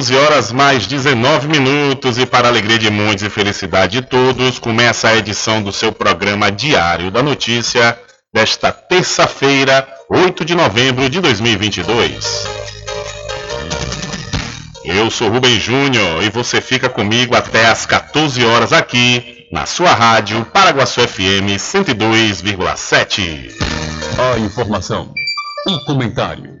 11 horas mais 19 minutos e para alegria de muitos e felicidade de todos, começa a edição do seu programa Diário da Notícia desta terça-feira, 8 de novembro de 2022. Eu sou Rubem Júnior e você fica comigo até às 14 horas aqui na sua rádio Paraguaçu FM 102,7. A informação, o comentário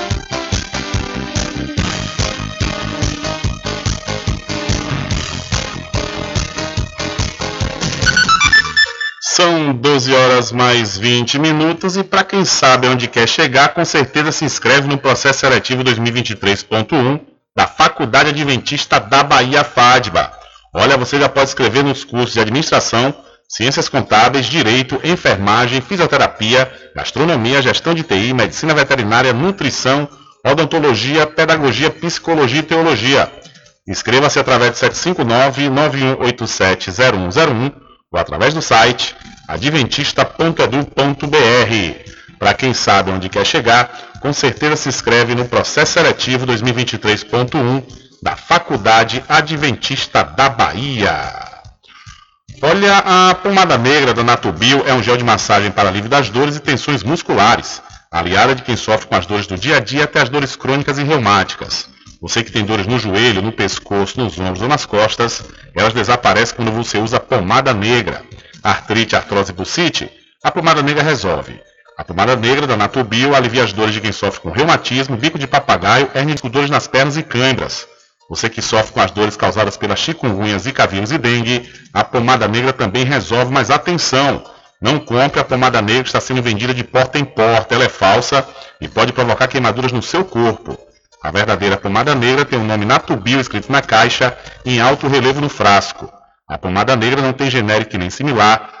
São 12 horas mais 20 minutos e para quem sabe onde quer chegar, com certeza se inscreve no processo seletivo 2023.1 da Faculdade Adventista da Bahia FADBA. Olha, você já pode escrever nos cursos de Administração, Ciências Contábeis, Direito, Enfermagem, Fisioterapia, Gastronomia, Gestão de TI, Medicina Veterinária, Nutrição, Odontologia, Pedagogia, Psicologia e Teologia. Inscreva-se através de 759-9187-0101 ou através do site adventista.edu.br. Para quem sabe onde quer chegar, com certeza se inscreve no processo seletivo 2023.1 da Faculdade Adventista da Bahia. Olha, a pomada negra da Natubio é um gel de massagem para alívio das dores e tensões musculares, aliada de quem sofre com as dores do dia a dia até as dores crônicas e reumáticas. Você que tem dores no joelho, no pescoço, nos ombros ou nas costas, elas desaparecem quando você usa pomada negra. Artrite, artrose bucite, a pomada negra resolve. A pomada negra da Natubio alivia as dores de quem sofre com reumatismo, bico de papagaio, hernia de dores nas pernas e câimbras. Você que sofre com as dores causadas pelas chikungunhas, zika vírus e dengue, a pomada negra também resolve, mas atenção! Não compre a pomada negra que está sendo vendida de porta em porta, ela é falsa e pode provocar queimaduras no seu corpo. A verdadeira pomada negra tem o nome Natubio escrito na caixa em alto relevo no frasco. A pomada negra não tem genérico nem similar,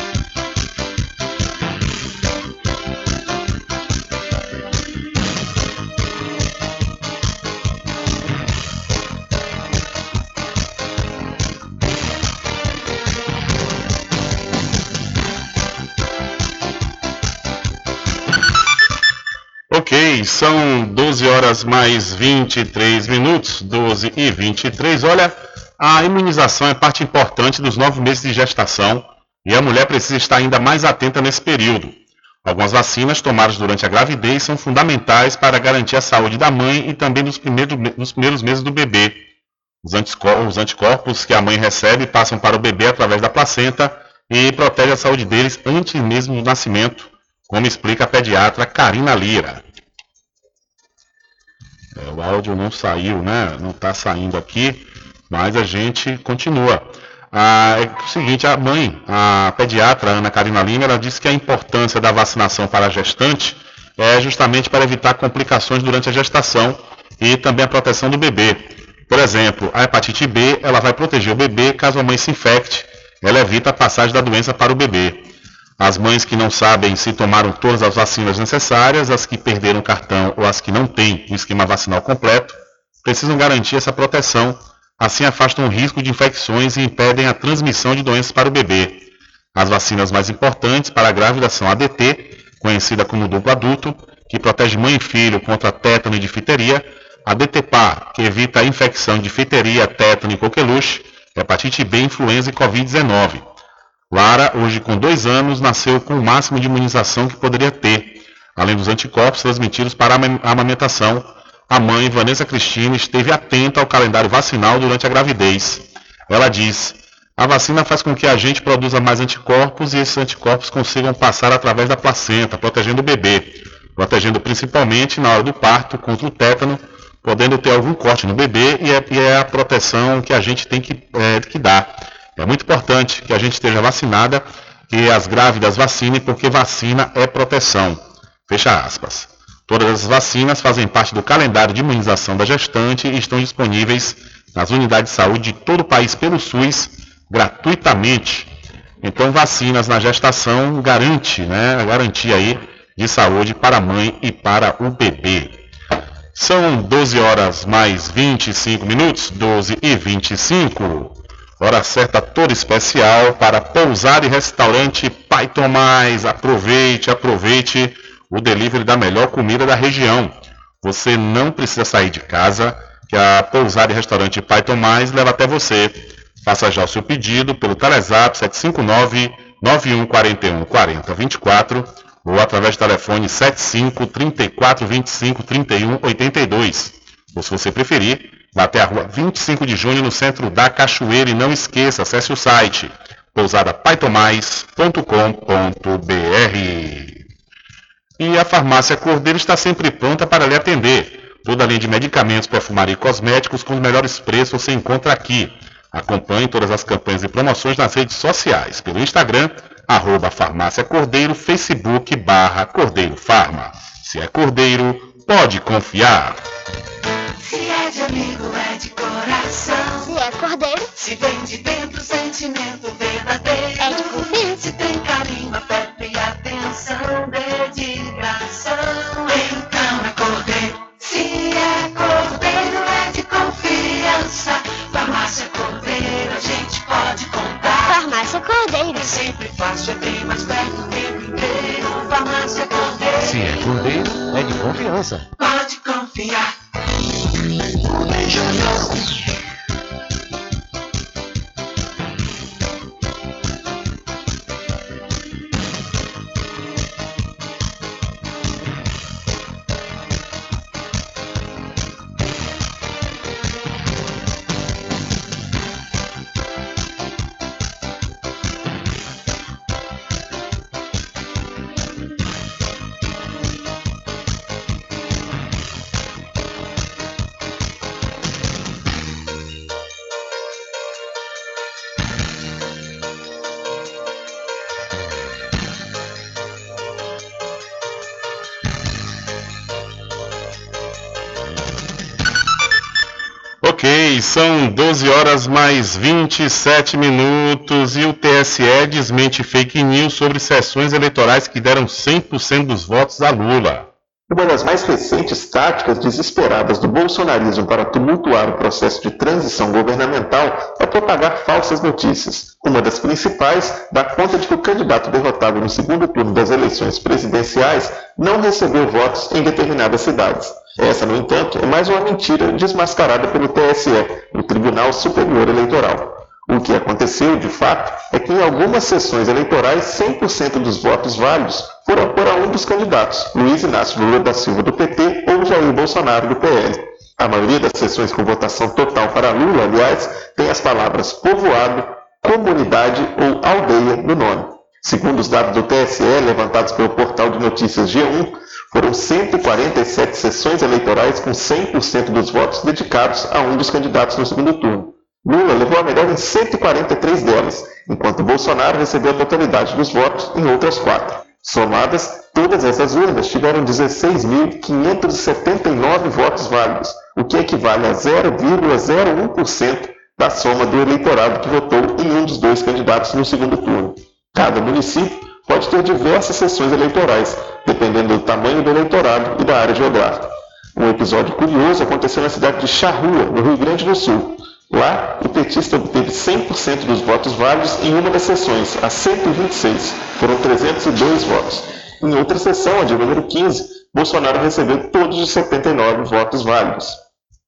São 12 horas mais 23 minutos, 12 e 23. Olha, a imunização é parte importante dos nove meses de gestação e a mulher precisa estar ainda mais atenta nesse período. Algumas vacinas tomadas durante a gravidez são fundamentais para garantir a saúde da mãe e também dos primeiros, primeiros meses do bebê. Os os anticorpos que a mãe recebe passam para o bebê através da placenta e protegem a saúde deles antes mesmo do nascimento, como explica a pediatra Karina Lira. É, o áudio não saiu, né? Não está saindo aqui, mas a gente continua. Ah, é o seguinte, a mãe, a pediatra Ana Karina Lima, ela disse que a importância da vacinação para a gestante é justamente para evitar complicações durante a gestação e também a proteção do bebê. Por exemplo, a hepatite B, ela vai proteger o bebê caso a mãe se infecte, ela evita a passagem da doença para o bebê. As mães que não sabem se tomaram todas as vacinas necessárias, as que perderam o cartão ou as que não têm o esquema vacinal completo, precisam garantir essa proteção, assim afastam o risco de infecções e impedem a transmissão de doenças para o bebê. As vacinas mais importantes para a grávida são a DT, conhecida como duplo adulto, que protege mãe e filho contra tétano e difteria, a DTPA, que evita a infecção de difteria, tétano e coqueluche, hepatite B, influenza e Covid-19. Lara, hoje com dois anos, nasceu com o máximo de imunização que poderia ter, além dos anticorpos transmitidos para a amamentação. A mãe, Vanessa Cristina, esteve atenta ao calendário vacinal durante a gravidez. Ela diz: a vacina faz com que a gente produza mais anticorpos e esses anticorpos consigam passar através da placenta, protegendo o bebê, protegendo principalmente na hora do parto contra o tétano, podendo ter algum corte no bebê e é, e é a proteção que a gente tem que, é, que dar. É muito importante que a gente esteja vacinada, que as grávidas vacinem, porque vacina é proteção. Fecha aspas. Todas as vacinas fazem parte do calendário de imunização da gestante e estão disponíveis nas unidades de saúde de todo o país pelo SUS gratuitamente. Então, vacinas na gestação garante, né, a garantia aí de saúde para a mãe e para o bebê. São 12 horas mais 25 minutos, 12 e 25. Hora certa toda especial para pousar e restaurante Pai Tomás. Aproveite, aproveite o delivery da melhor comida da região. Você não precisa sair de casa, que a pousar e restaurante Pai Tomás leva até você. Faça já o seu pedido pelo Telezap 759 9141 4024 ou através do telefone 75 34 25 31 82. Ou se você preferir, Vá até a rua 25 de junho, no centro da Cachoeira. E não esqueça, acesse o site pousadapaitomais.com.br. E a farmácia Cordeiro está sempre pronta para lhe atender. Toda a linha de medicamentos, perfumaria e cosméticos com os melhores preços você encontra aqui. Acompanhe todas as campanhas e promoções nas redes sociais, pelo Instagram, arroba farmácia Cordeiro, Facebook, barra Cordeiro Farma. Se é Cordeiro, pode confiar. Se é de amigo, é de coração. Se é cordeiro, Se vem de dentro, sentimento verdadeiro. é de confiança. Se tem carinho, afeto e atenção, dedicação. Então é cordeiro. Se é cordeiro, é de confiança. Farmácia Cordeiro, a gente pode contar. Farmácia Cordeiro. É sempre fácil, é bem mais perto o tempo inteiro. Farmácia Cordeiro, Se é cordeiro, é de confiança. pode confiar. Ok, 12 horas mais 27 minutos e o TSE desmente fake news sobre sessões eleitorais que deram 100% dos votos a Lula. Uma das mais recentes táticas desesperadas do bolsonarismo para tumultuar o processo de transição governamental é propagar falsas notícias. Uma das principais dá conta de que o candidato derrotado no segundo turno das eleições presidenciais não recebeu votos em determinadas cidades. Essa, no entanto, é mais uma mentira desmascarada pelo TSE, o Tribunal Superior Eleitoral. O que aconteceu, de fato, é que em algumas sessões eleitorais 100% dos votos válidos foram para um dos candidatos, Luiz Inácio Lula da Silva do PT ou Jair Bolsonaro do PL. A maioria das sessões com votação total para Lula, aliás, tem as palavras povoado, comunidade ou aldeia no nome. Segundo os dados do TSE, levantados pelo portal de notícias G1, foram 147 sessões eleitorais com 100% dos votos dedicados a um dos candidatos no segundo turno. Lula levou a melhor em 143 delas, enquanto Bolsonaro recebeu a totalidade dos votos em outras quatro. Somadas, todas essas urnas tiveram 16.579 votos válidos, o que equivale a 0,01% da soma do eleitorado que votou em um dos dois candidatos no segundo turno. Cada município pode ter diversas sessões eleitorais, dependendo do tamanho do eleitorado e da área geográfica. Um episódio curioso aconteceu na cidade de Charrua, no Rio Grande do Sul, Lá, o petista obteve 100% dos votos válidos em uma das sessões, a 126. Foram 302 votos. Em outra sessão, a de número 15, Bolsonaro recebeu todos os 79 votos válidos.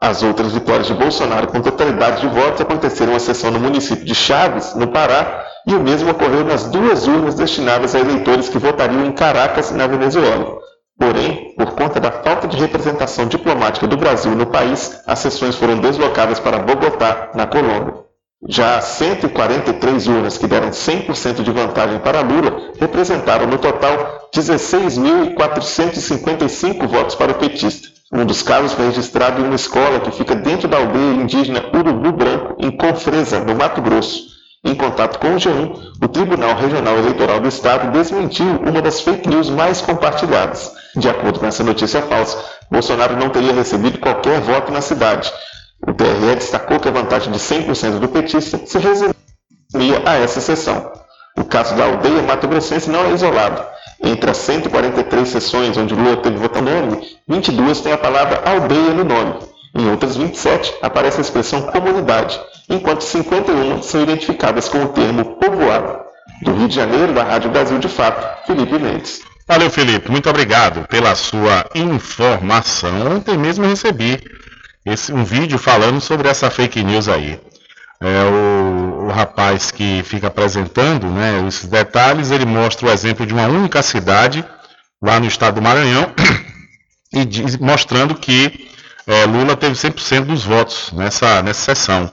As outras vitórias de Bolsonaro com totalidade de votos aconteceram na sessão no município de Chaves, no Pará, e o mesmo ocorreu nas duas urnas destinadas a eleitores que votariam em Caracas, na Venezuela. Porém, por conta da falta de representação diplomática do Brasil no país, as sessões foram deslocadas para Bogotá, na Colômbia. Já as 143 urnas que deram 100% de vantagem para Lula representaram no total 16.455 votos para o petista. Um dos casos foi registrado em uma escola que fica dentro da aldeia indígena Urubu Branco, em Confresa, no Mato Grosso. Em contato com o G1, o Tribunal Regional Eleitoral do Estado desmentiu uma das fake news mais compartilhadas. De acordo com essa notícia falsa, Bolsonaro não teria recebido qualquer voto na cidade. O TRE destacou que a vantagem de 100% do petista se resumia a essa sessão. O caso da aldeia Mato Grossense não é isolado. Entre as 143 sessões onde Lula teve voto nome, 22 têm a palavra aldeia no nome. Em outras 27 aparece a expressão comunidade, enquanto 51 são identificadas com o termo povoado. Do Rio de Janeiro, da Rádio Brasil de Fato, Felipe Mendes. Valeu, Felipe. Muito obrigado pela sua informação. Ontem mesmo recebi esse, um vídeo falando sobre essa fake news aí. É, o, o, rapaz que fica apresentando né, esses detalhes, ele mostra o exemplo de uma única cidade lá no estado do Maranhão e diz, mostrando que é, Lula teve 100% dos votos nessa, nessa sessão.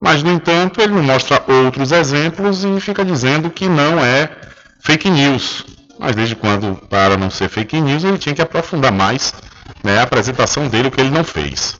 Mas, no entanto, ele mostra outros exemplos e fica dizendo que não é fake news. Mas desde quando, para não ser fake news, ele tinha que aprofundar mais né, a apresentação dele, o que ele não fez.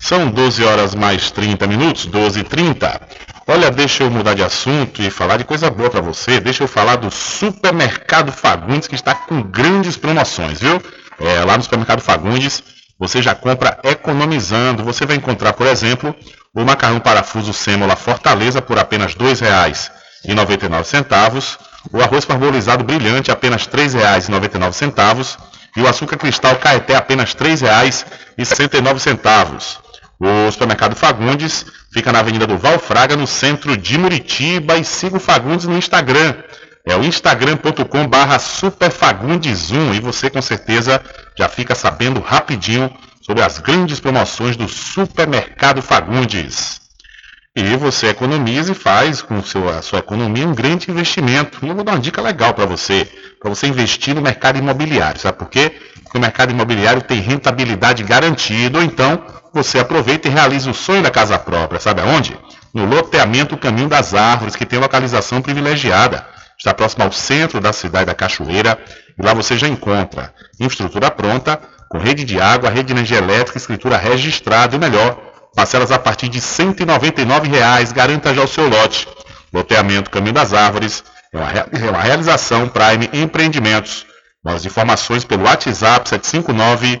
São 12 horas mais 30 minutos, 12 e 30. Olha, deixa eu mudar de assunto e falar de coisa boa para você. Deixa eu falar do Supermercado Fagundes, que está com grandes promoções, viu? É, lá no Supermercado Fagundes você já compra economizando. Você vai encontrar, por exemplo, o macarrão parafuso sêmola Fortaleza por apenas R$ 2,99, o arroz parbolizado brilhante apenas R$ 3,99 e o açúcar cristal Caeté apenas R$ 3,69. O supermercado Fagundes fica na Avenida do Valfraga, no centro de Muritiba e siga o Fagundes no Instagram é o instagram.com barra superfagundes1 e você com certeza já fica sabendo rapidinho sobre as grandes promoções do Supermercado Fagundes. E você economiza e faz com seu, a sua economia um grande investimento. E eu vou dar uma dica legal para você, para você investir no mercado imobiliário. Sabe por quê? Porque o mercado imobiliário tem rentabilidade garantida, ou então você aproveita e realiza o sonho da casa própria. Sabe aonde? No loteamento Caminho das Árvores, que tem localização privilegiada está próximo ao centro da cidade da Cachoeira e lá você já encontra infraestrutura pronta, com rede de água, rede de energia elétrica, escritura registrada e melhor, parcelas a partir de 199 reais, garanta já o seu lote. Loteamento Caminho das Árvores é uma, é uma realização Prime Empreendimentos. Mais informações pelo WhatsApp 759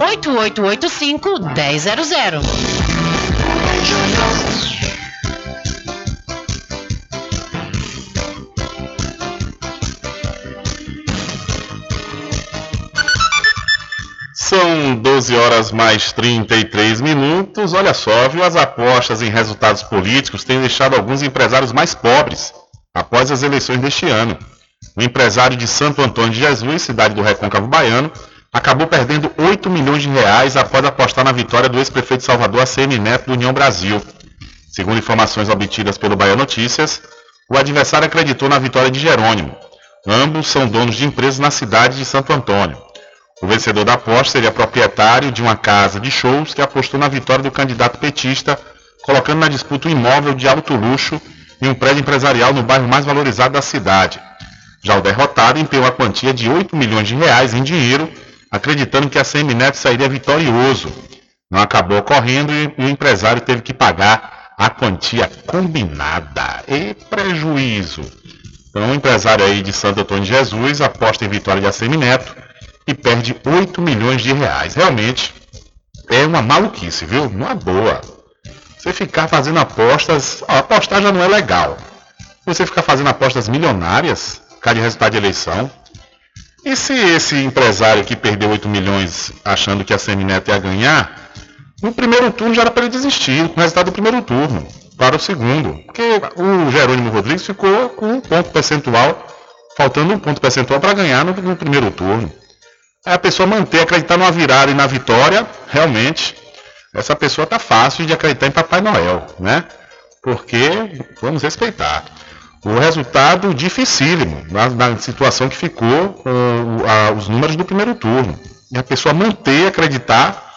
8885 100. São 12 horas mais 33 minutos. Olha só, viu? As apostas em resultados políticos têm deixado alguns empresários mais pobres após as eleições deste ano. O empresário de Santo Antônio de Jesus, cidade do Recôncavo Baiano, acabou perdendo 8 milhões de reais após apostar na vitória do ex-prefeito Salvador, ACM Neto, do União Brasil. Segundo informações obtidas pelo Bahia Notícias, o adversário acreditou na vitória de Jerônimo. Ambos são donos de empresas na cidade de Santo Antônio. O vencedor da aposta seria proprietário de uma casa de shows que apostou na vitória do candidato petista, colocando na disputa um imóvel de alto luxo e um prédio empresarial no bairro mais valorizado da cidade. Já o derrotado empenhou a quantia de 8 milhões de reais em dinheiro, acreditando que a CM Neto sairia vitorioso. Não acabou ocorrendo e o empresário teve que pagar a quantia combinada. E prejuízo. Então, o empresário aí de Santo Antônio de Jesus aposta em vitória de ACM Neto e perde 8 milhões de reais. Realmente é uma maluquice, viu? Não é boa. Você ficar fazendo apostas. Ó, apostar já não é legal. Você ficar fazendo apostas milionárias, cada de resultado de eleição. E se esse empresário que perdeu 8 milhões achando que a Semineto ia ganhar, no primeiro turno já era para ele desistir, o resultado do primeiro turno, para o segundo. Porque o Jerônimo Rodrigues ficou com um ponto percentual, faltando um ponto percentual para ganhar no, no primeiro turno. Aí a pessoa manter, acreditar numa virada e na vitória, realmente, essa pessoa tá fácil de acreditar em Papai Noel, né? Porque vamos respeitar. O resultado dificílimo na, na situação que ficou com a, os números do primeiro turno. E a pessoa manter, acreditar,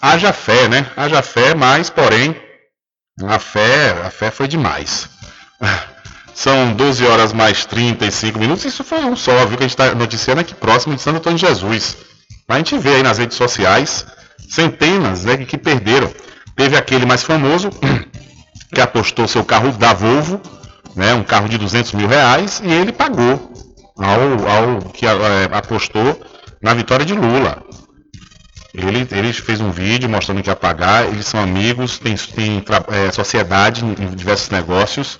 haja fé, né? Haja fé, mas, porém, a fé, a fé foi demais. São 12 horas mais 35 minutos. Isso foi um só, viu? Que a gente está noticiando aqui próximo de Santo Antônio de Jesus. Mas a gente vê aí nas redes sociais centenas né, que perderam. Teve aquele mais famoso que apostou seu carro da Volvo, né, um carro de 200 mil reais, e ele pagou ao, ao que é, apostou na vitória de Lula. Ele, ele fez um vídeo mostrando que ia pagar, eles são amigos, tem, tem é, sociedade em diversos negócios.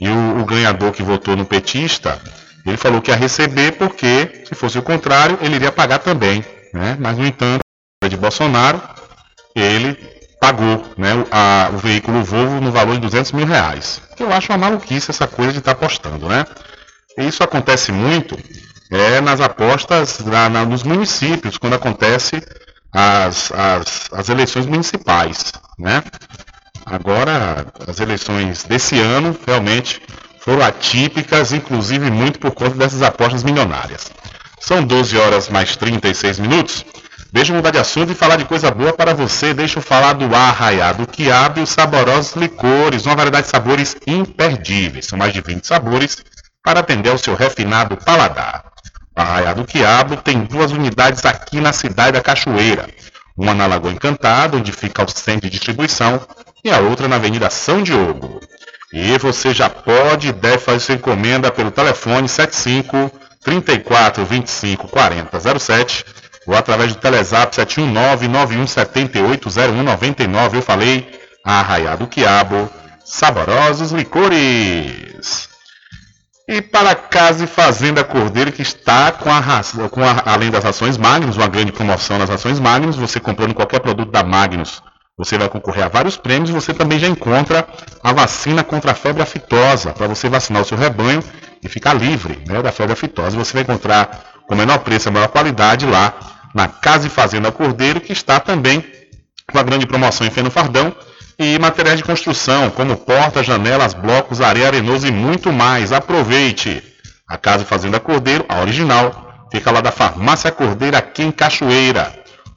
E o, o, ganhador que votou no petista, ele falou que ia receber porque, se fosse o contrário, ele iria pagar também. Né? Mas, no entanto, de Bolsonaro, ele pagou né, a, o veículo Volvo no valor de 200 mil reais. Eu acho uma maluquice essa coisa de estar tá apostando. Né? E isso acontece muito é, nas apostas na, na, nos municípios, quando acontece as, as, as eleições municipais. Né? Agora, as eleições desse ano realmente foram atípicas, inclusive muito por conta dessas apostas milionárias. São 12 horas mais 36 minutos. Deixa eu mudar de assunto e falar de coisa boa para você. Deixa eu falar do Arraiado Quiabo e os saborosos licores, uma variedade de sabores imperdíveis. São mais de 20 sabores para atender ao seu refinado paladar. O Arraiado Quiabo tem duas unidades aqui na cidade da Cachoeira. Uma na Lagoa Encantada, onde fica o centro de distribuição, e a outra na Avenida São Diogo. E você já pode e deve fazer sua encomenda pelo telefone 75 34 25 40 07 ou através do Telezap 71991780199. Eu falei Arraiado Quiabo, saborosos licores. E para Casa e Fazenda Cordeiro, que está com, a, com a, além das ações Magnus, uma grande promoção nas ações Magnus, você comprando qualquer produto da Magnus, você vai concorrer a vários prêmios. Você também já encontra a vacina contra a febre aftosa, para você vacinar o seu rebanho e ficar livre né, da febre aftosa. Você vai encontrar com menor preço e maior qualidade lá na Casa e Fazenda Cordeiro, que está também com a grande promoção em feno fardão e materiais de construção, como portas, janelas, blocos, areia arenosa e muito mais. Aproveite! A Casa e Fazenda Cordeiro, a original, fica lá da Farmácia Cordeiro, aqui em Cachoeira.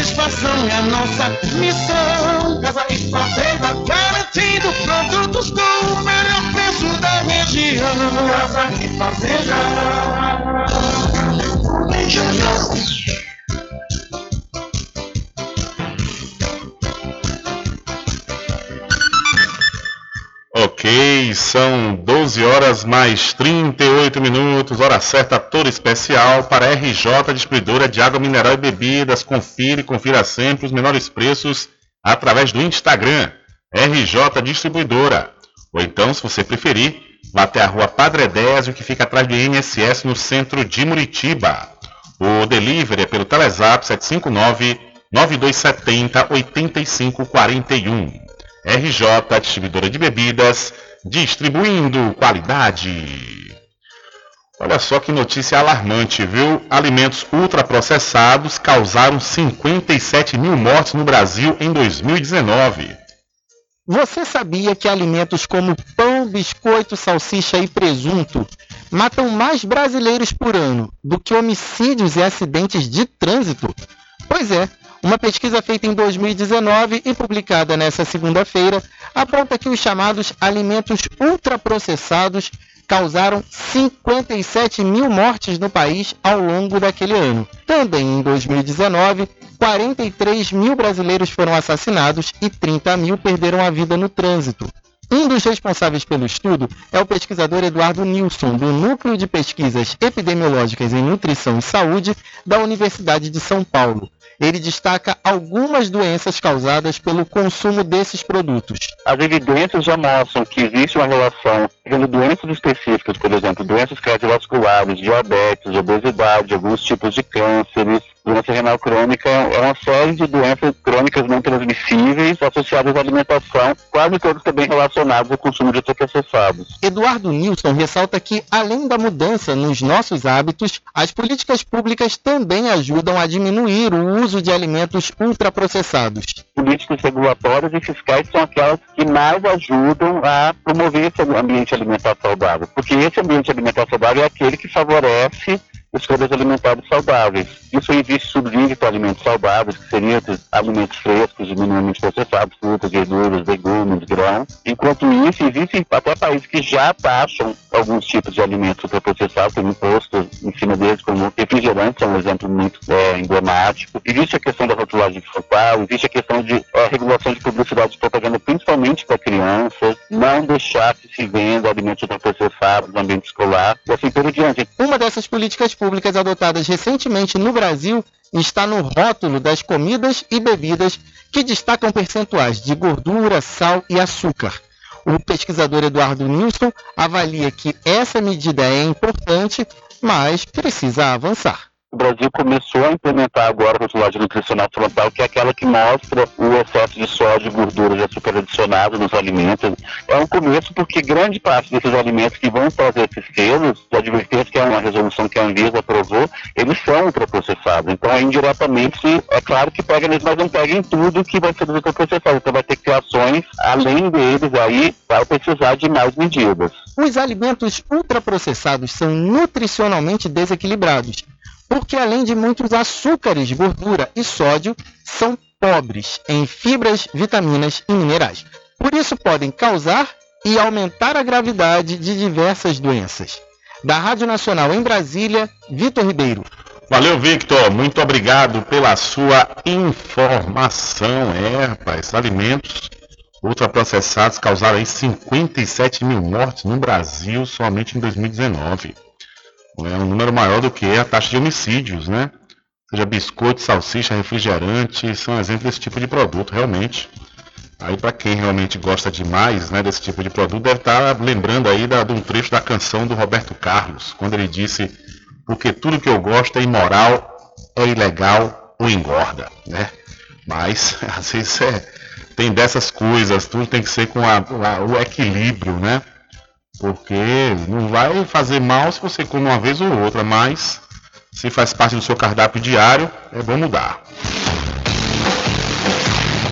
é a nossa missão. Casa e Fazenda, garantindo produtos com o melhor preço da região. Casa e Fazenda. Ok, são 12 horas mais 38 minutos, hora certa toda especial para RJ Distribuidora de Água Mineral e Bebidas. Confira e confira sempre os menores preços através do Instagram, RJ Distribuidora. Ou então, se você preferir, vá até a rua Padre Désio, que fica atrás do INSS no centro de Muritiba. O delivery é pelo Telezap 759 9270 8541. RJ Distribuidora de Bebidas, distribuindo qualidade. Olha só que notícia alarmante, viu? Alimentos ultraprocessados causaram 57 mil mortes no Brasil em 2019. Você sabia que alimentos como pão, biscoito, salsicha e presunto matam mais brasileiros por ano do que homicídios e acidentes de trânsito? Pois é, uma pesquisa feita em 2019 e publicada nesta segunda-feira aponta que os chamados alimentos ultraprocessados causaram 57 mil mortes no país ao longo daquele ano. Também em 2019, 43 mil brasileiros foram assassinados e 30 mil perderam a vida no trânsito. Um dos responsáveis pelo estudo é o pesquisador Eduardo Nilson, do Núcleo de Pesquisas Epidemiológicas em Nutrição e Saúde da Universidade de São Paulo ele destaca algumas doenças causadas pelo consumo desses produtos. As evidências já mostram que existe uma relação entre doenças específicas, por exemplo, doenças cardiovasculares, diabetes, obesidade, alguns tipos de cânceres, doença renal crônica é uma série de doenças crônicas não transmissíveis associadas à alimentação, quase todas também relacionadas ao consumo de ultraprocessados. Eduardo Nilson ressalta que, além da mudança nos nossos hábitos, as políticas públicas também ajudam a diminuir o uso de alimentos ultraprocessados. Políticas regulatórias e fiscais são aquelas que mais ajudam a promover esse ambiente alimentar saudável, porque esse ambiente alimentar saudável é aquele que favorece escolhas alimentares saudáveis. Isso existe subsídio para alimentos saudáveis, que seriam alimentos frescos minimamente processados, frutas, verduras, legumes, grãos. Enquanto isso, existem até países que já taxam alguns tipos de alimentos ultraprocessados, tem imposto em cima deles, como refrigerantes, é um exemplo muito é, emblemático. Existe a questão da rotulagem frontal, existe a questão de é, regulação de publicidade de propaganda, principalmente para crianças, não deixar que se venda alimentos ultraprocessados no ambiente escolar, e assim por diante. Uma dessas políticas públicas adotadas recentemente no Brasil está no rótulo das comidas e bebidas que destacam percentuais de gordura, sal e açúcar. O pesquisador Eduardo Nilson avalia que essa medida é importante, mas precisa avançar. O Brasil começou a implementar agora a rotulagem nutricional frontal, que é aquela que mostra o excesso de sódio, gordura e açúcar adicionado nos alimentos. É um começo porque grande parte desses alimentos que vão trazer esses selos de advertência, que é uma resolução que a Anvisa aprovou, eles são ultraprocessados. Então, é indiretamente, é claro que pega neles, mas não pega em tudo que vai ser ultraprocessado. Então, vai ter que ter ações, além deles, aí, vai precisar de mais medidas. Os alimentos ultraprocessados são nutricionalmente desequilibrados porque além de muitos açúcares, gordura e sódio, são pobres em fibras, vitaminas e minerais. Por isso podem causar e aumentar a gravidade de diversas doenças. Da Rádio Nacional em Brasília, Vitor Ribeiro. Valeu, Victor. Muito obrigado pela sua informação. É, rapaz, alimentos ultraprocessados causaram 57 mil mortes no Brasil somente em 2019 é um número maior do que a taxa de homicídios, né? Seja biscoito, salsicha, refrigerante, são exemplos desse tipo de produto, realmente. Aí para quem realmente gosta demais né, desse tipo de produto, deve estar tá lembrando aí da, de um trecho da canção do Roberto Carlos, quando ele disse, porque tudo que eu gosto é imoral, é ilegal ou engorda, né? Mas, às vezes, é, tem dessas coisas, tudo tem que ser com a, a, o equilíbrio, né? Porque não vai fazer mal se você come uma vez ou outra, mas se faz parte do seu cardápio diário, é bom mudar.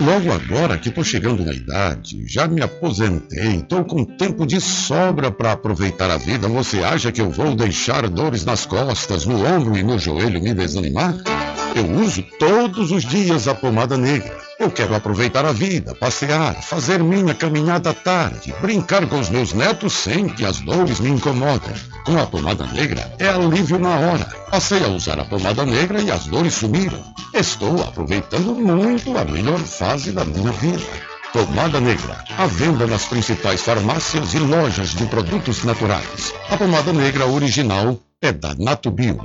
Logo agora que estou chegando na idade, já me aposentei, estou com tempo de sobra para aproveitar a vida, você acha que eu vou deixar dores nas costas, no ombro e no joelho me desanimar? Eu uso todos os dias a pomada negra. Eu quero aproveitar a vida, passear, fazer minha caminhada à tarde, brincar com os meus netos sem que as dores me incomodem. Com a pomada negra é alívio na hora. Passei a usar a pomada negra e as dores sumiram. Estou aproveitando muito a melhor fase da minha vida. Pomada Negra, à venda nas principais farmácias e lojas de produtos naturais. A pomada negra original é da Natubio.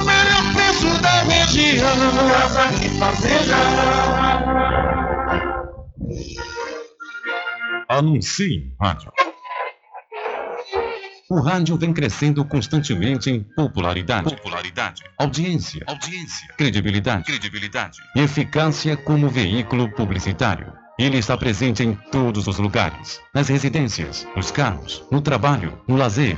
o melhor preço da região. Casa e Fazenda. Anuncie rádio. O rádio vem crescendo constantemente em popularidade, popularidade, audiência, audiência, credibilidade, credibilidade e eficácia como veículo publicitário. Ele está presente em todos os lugares, nas residências, nos carros, no trabalho, no lazer.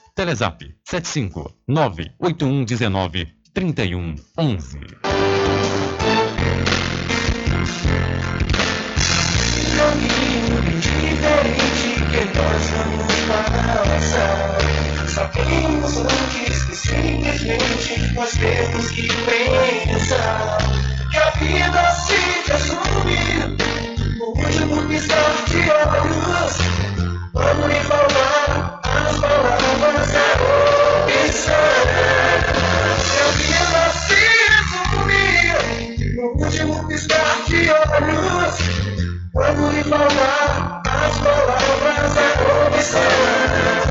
Telezap 75 98119 3111. caminho diferente que nós vamos antes que simplesmente nós temos que pensar que a vida se resume no último piscar de olhos. Vamos lhe falar opção. Quando lhe falar as palavras da comissão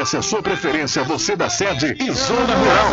a sua preferência, você da sede e zona rural.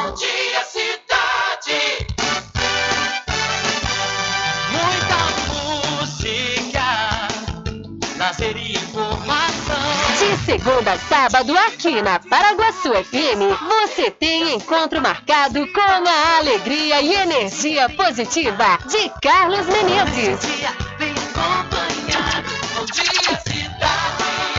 Bom dia, cidade. Muita música, lazer e informação. De segunda a sábado, aqui na Paraguaçu FM, você tem encontro marcado com a alegria e energia positiva de Carlos Menezes. Vem acompanhar. Bom dia, cidade.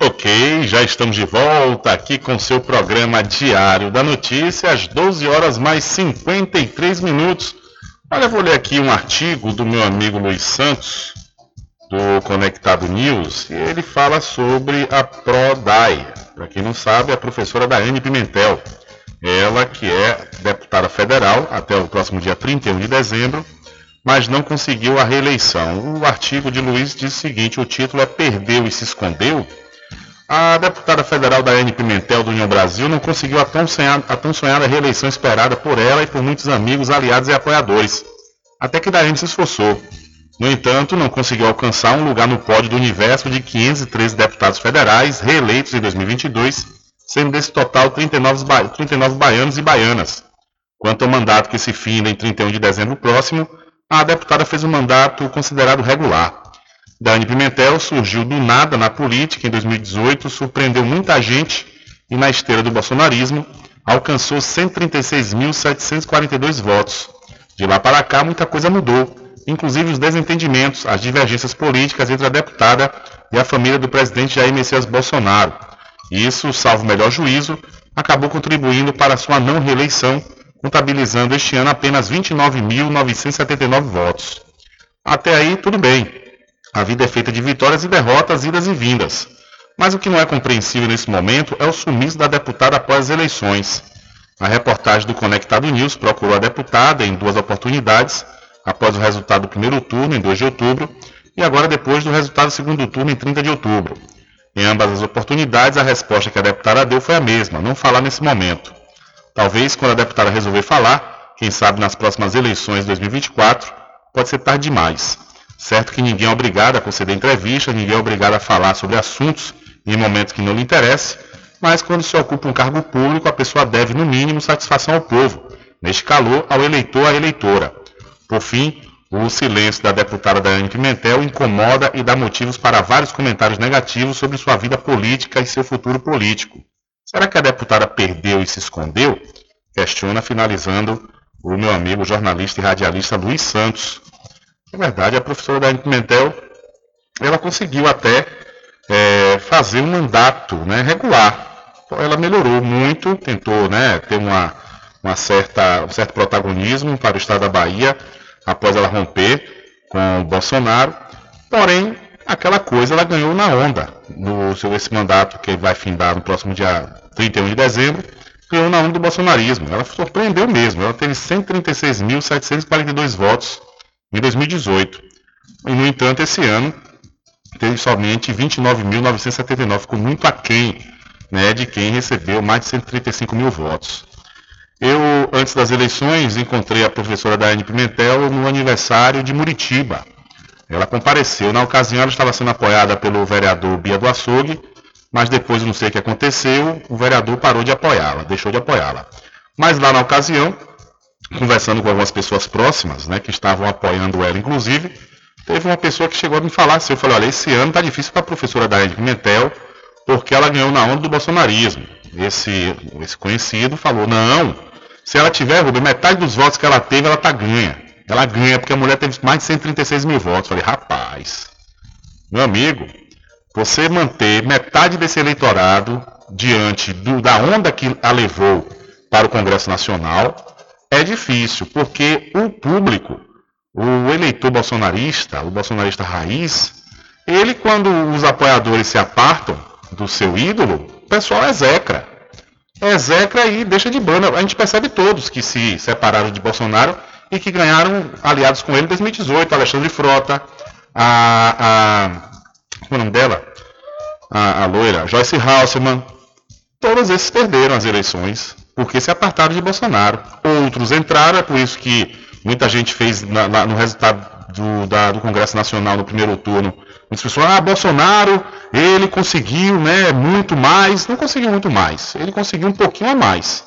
Ok, já estamos de volta aqui com seu programa Diário da Notícia, às 12 horas mais 53 minutos. Olha, vou ler aqui um artigo do meu amigo Luiz Santos, do Conectado News, e ele fala sobre a PRODAI. Para quem não sabe, é a professora Daiane Pimentel. Ela que é deputada federal até o próximo dia 31 de dezembro, mas não conseguiu a reeleição. O artigo de Luiz diz o seguinte: o título é Perdeu e se escondeu. A deputada federal Daiane Pimentel do União Brasil não conseguiu a tão, sonhada, a tão sonhada reeleição esperada por ela e por muitos amigos, aliados e apoiadores. Até que Daiane se esforçou. No entanto, não conseguiu alcançar um lugar no pódio do universo de 513 deputados federais reeleitos em 2022, sendo desse total 39, ba 39 baianos e baianas. Quanto ao mandato que se finda em 31 de dezembro próximo, a deputada fez um mandato considerado regular. Dani Pimentel surgiu do nada na política em 2018, surpreendeu muita gente e na esteira do bolsonarismo alcançou 136.742 votos. De lá para cá muita coisa mudou, inclusive os desentendimentos, as divergências políticas entre a deputada e a família do presidente Jair Messias Bolsonaro. Isso, salvo melhor juízo, acabou contribuindo para sua não reeleição, contabilizando este ano apenas 29.979 votos. Até aí, tudo bem. A vida é feita de vitórias e derrotas, idas e vindas. Mas o que não é compreensível nesse momento é o sumiço da deputada após as eleições. A reportagem do Conectado News procurou a deputada em duas oportunidades, após o resultado do primeiro turno, em 2 de outubro, e agora depois do resultado do segundo turno, em 30 de outubro. Em ambas as oportunidades, a resposta que a deputada deu foi a mesma, não falar nesse momento. Talvez, quando a deputada resolver falar, quem sabe nas próximas eleições de 2024, pode ser tarde demais. Certo que ninguém é obrigado a conceder entrevista, ninguém é obrigado a falar sobre assuntos em momentos que não lhe interesse, mas quando se ocupa um cargo público, a pessoa deve, no mínimo, satisfação ao povo, neste calor, ao eleitor, à eleitora. Por fim, o silêncio da deputada Daiane Pimentel incomoda e dá motivos para vários comentários negativos sobre sua vida política e seu futuro político. Será que a deputada perdeu e se escondeu? Questiona, finalizando, o meu amigo jornalista e radialista Luiz Santos, na verdade, a professora Daiane Pimentel, ela conseguiu até é, fazer um mandato né, regular. Ela melhorou muito, tentou né, ter uma, uma certa, um certo protagonismo para o estado da Bahia após ela romper com o Bolsonaro. Porém, aquela coisa ela ganhou na onda. No seu esse mandato que vai findar no próximo dia 31 de dezembro, ganhou na onda do bolsonarismo. Ela surpreendeu mesmo. Ela teve 136.742 votos em 2018. E, no entanto, esse ano teve somente 29.979, ficou muito aquém né, de quem recebeu mais de 135 mil votos. Eu, antes das eleições, encontrei a professora Daiane Pimentel no aniversário de Muritiba. Ela compareceu. Na ocasião, ela estava sendo apoiada pelo vereador Bia do Açougue, mas depois, não sei o que aconteceu, o vereador parou de apoiá-la, deixou de apoiá-la. Mas lá na ocasião, conversando com algumas pessoas próximas, né, que estavam apoiando ela, inclusive, teve uma pessoa que chegou a me falar assim, eu falei, olha, esse ano tá difícil para a professora Daed Pimentel, porque ela ganhou na onda do bolsonarismo. Esse, esse conhecido falou, não, se ela tiver, Rubem, metade dos votos que ela teve, ela tá ganha. Ela ganha, porque a mulher teve mais de 136 mil votos. Falei, rapaz, meu amigo, você manter metade desse eleitorado diante do, da onda que a levou para o Congresso Nacional, é difícil, porque o público, o eleitor bolsonarista, o bolsonarista raiz, ele, quando os apoiadores se apartam do seu ídolo, o pessoal execra. Execra e deixa de banda. A gente percebe todos que se separaram de Bolsonaro e que ganharam aliados com ele em 2018. Alexandre Frota, a. a como é o nome dela? A, a loira, Joyce Halseman. Todos esses perderam as eleições porque se apartaram de Bolsonaro. Outros entraram, é por isso que muita gente fez na, na, no resultado do, da, do, Congresso Nacional no primeiro turno. Muitas pessoas, ah, Bolsonaro, ele conseguiu né, muito mais. Não conseguiu muito mais, ele conseguiu um pouquinho a mais.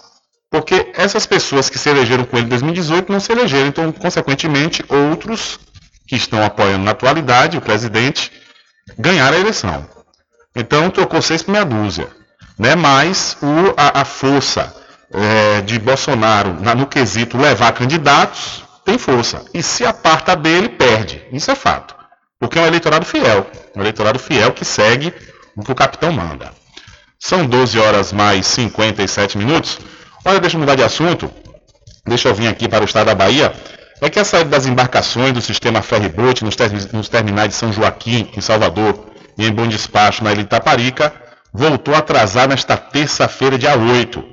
Porque essas pessoas que se elegeram com ele em 2018 não se elegeram, então, consequentemente, outros que estão apoiando na atualidade o presidente ganharam a eleição. Então, trocou seis por meia dúzia. né? mas o, a, a força é, de Bolsonaro na, no quesito levar candidatos tem força. E se aparta dele, perde. Isso é fato. Porque é um eleitorado fiel. Um eleitorado fiel que segue o que o capitão manda. São 12 horas mais 57 minutos. Olha, deixa eu mudar de assunto. Deixa eu vir aqui para o estado da Bahia. É que a saída das embarcações do sistema ferryboat nos, ter nos terminais de São Joaquim, em Salvador, e em Bom Despacho, na ilha de Itaparica, voltou a atrasar nesta terça-feira, dia 8.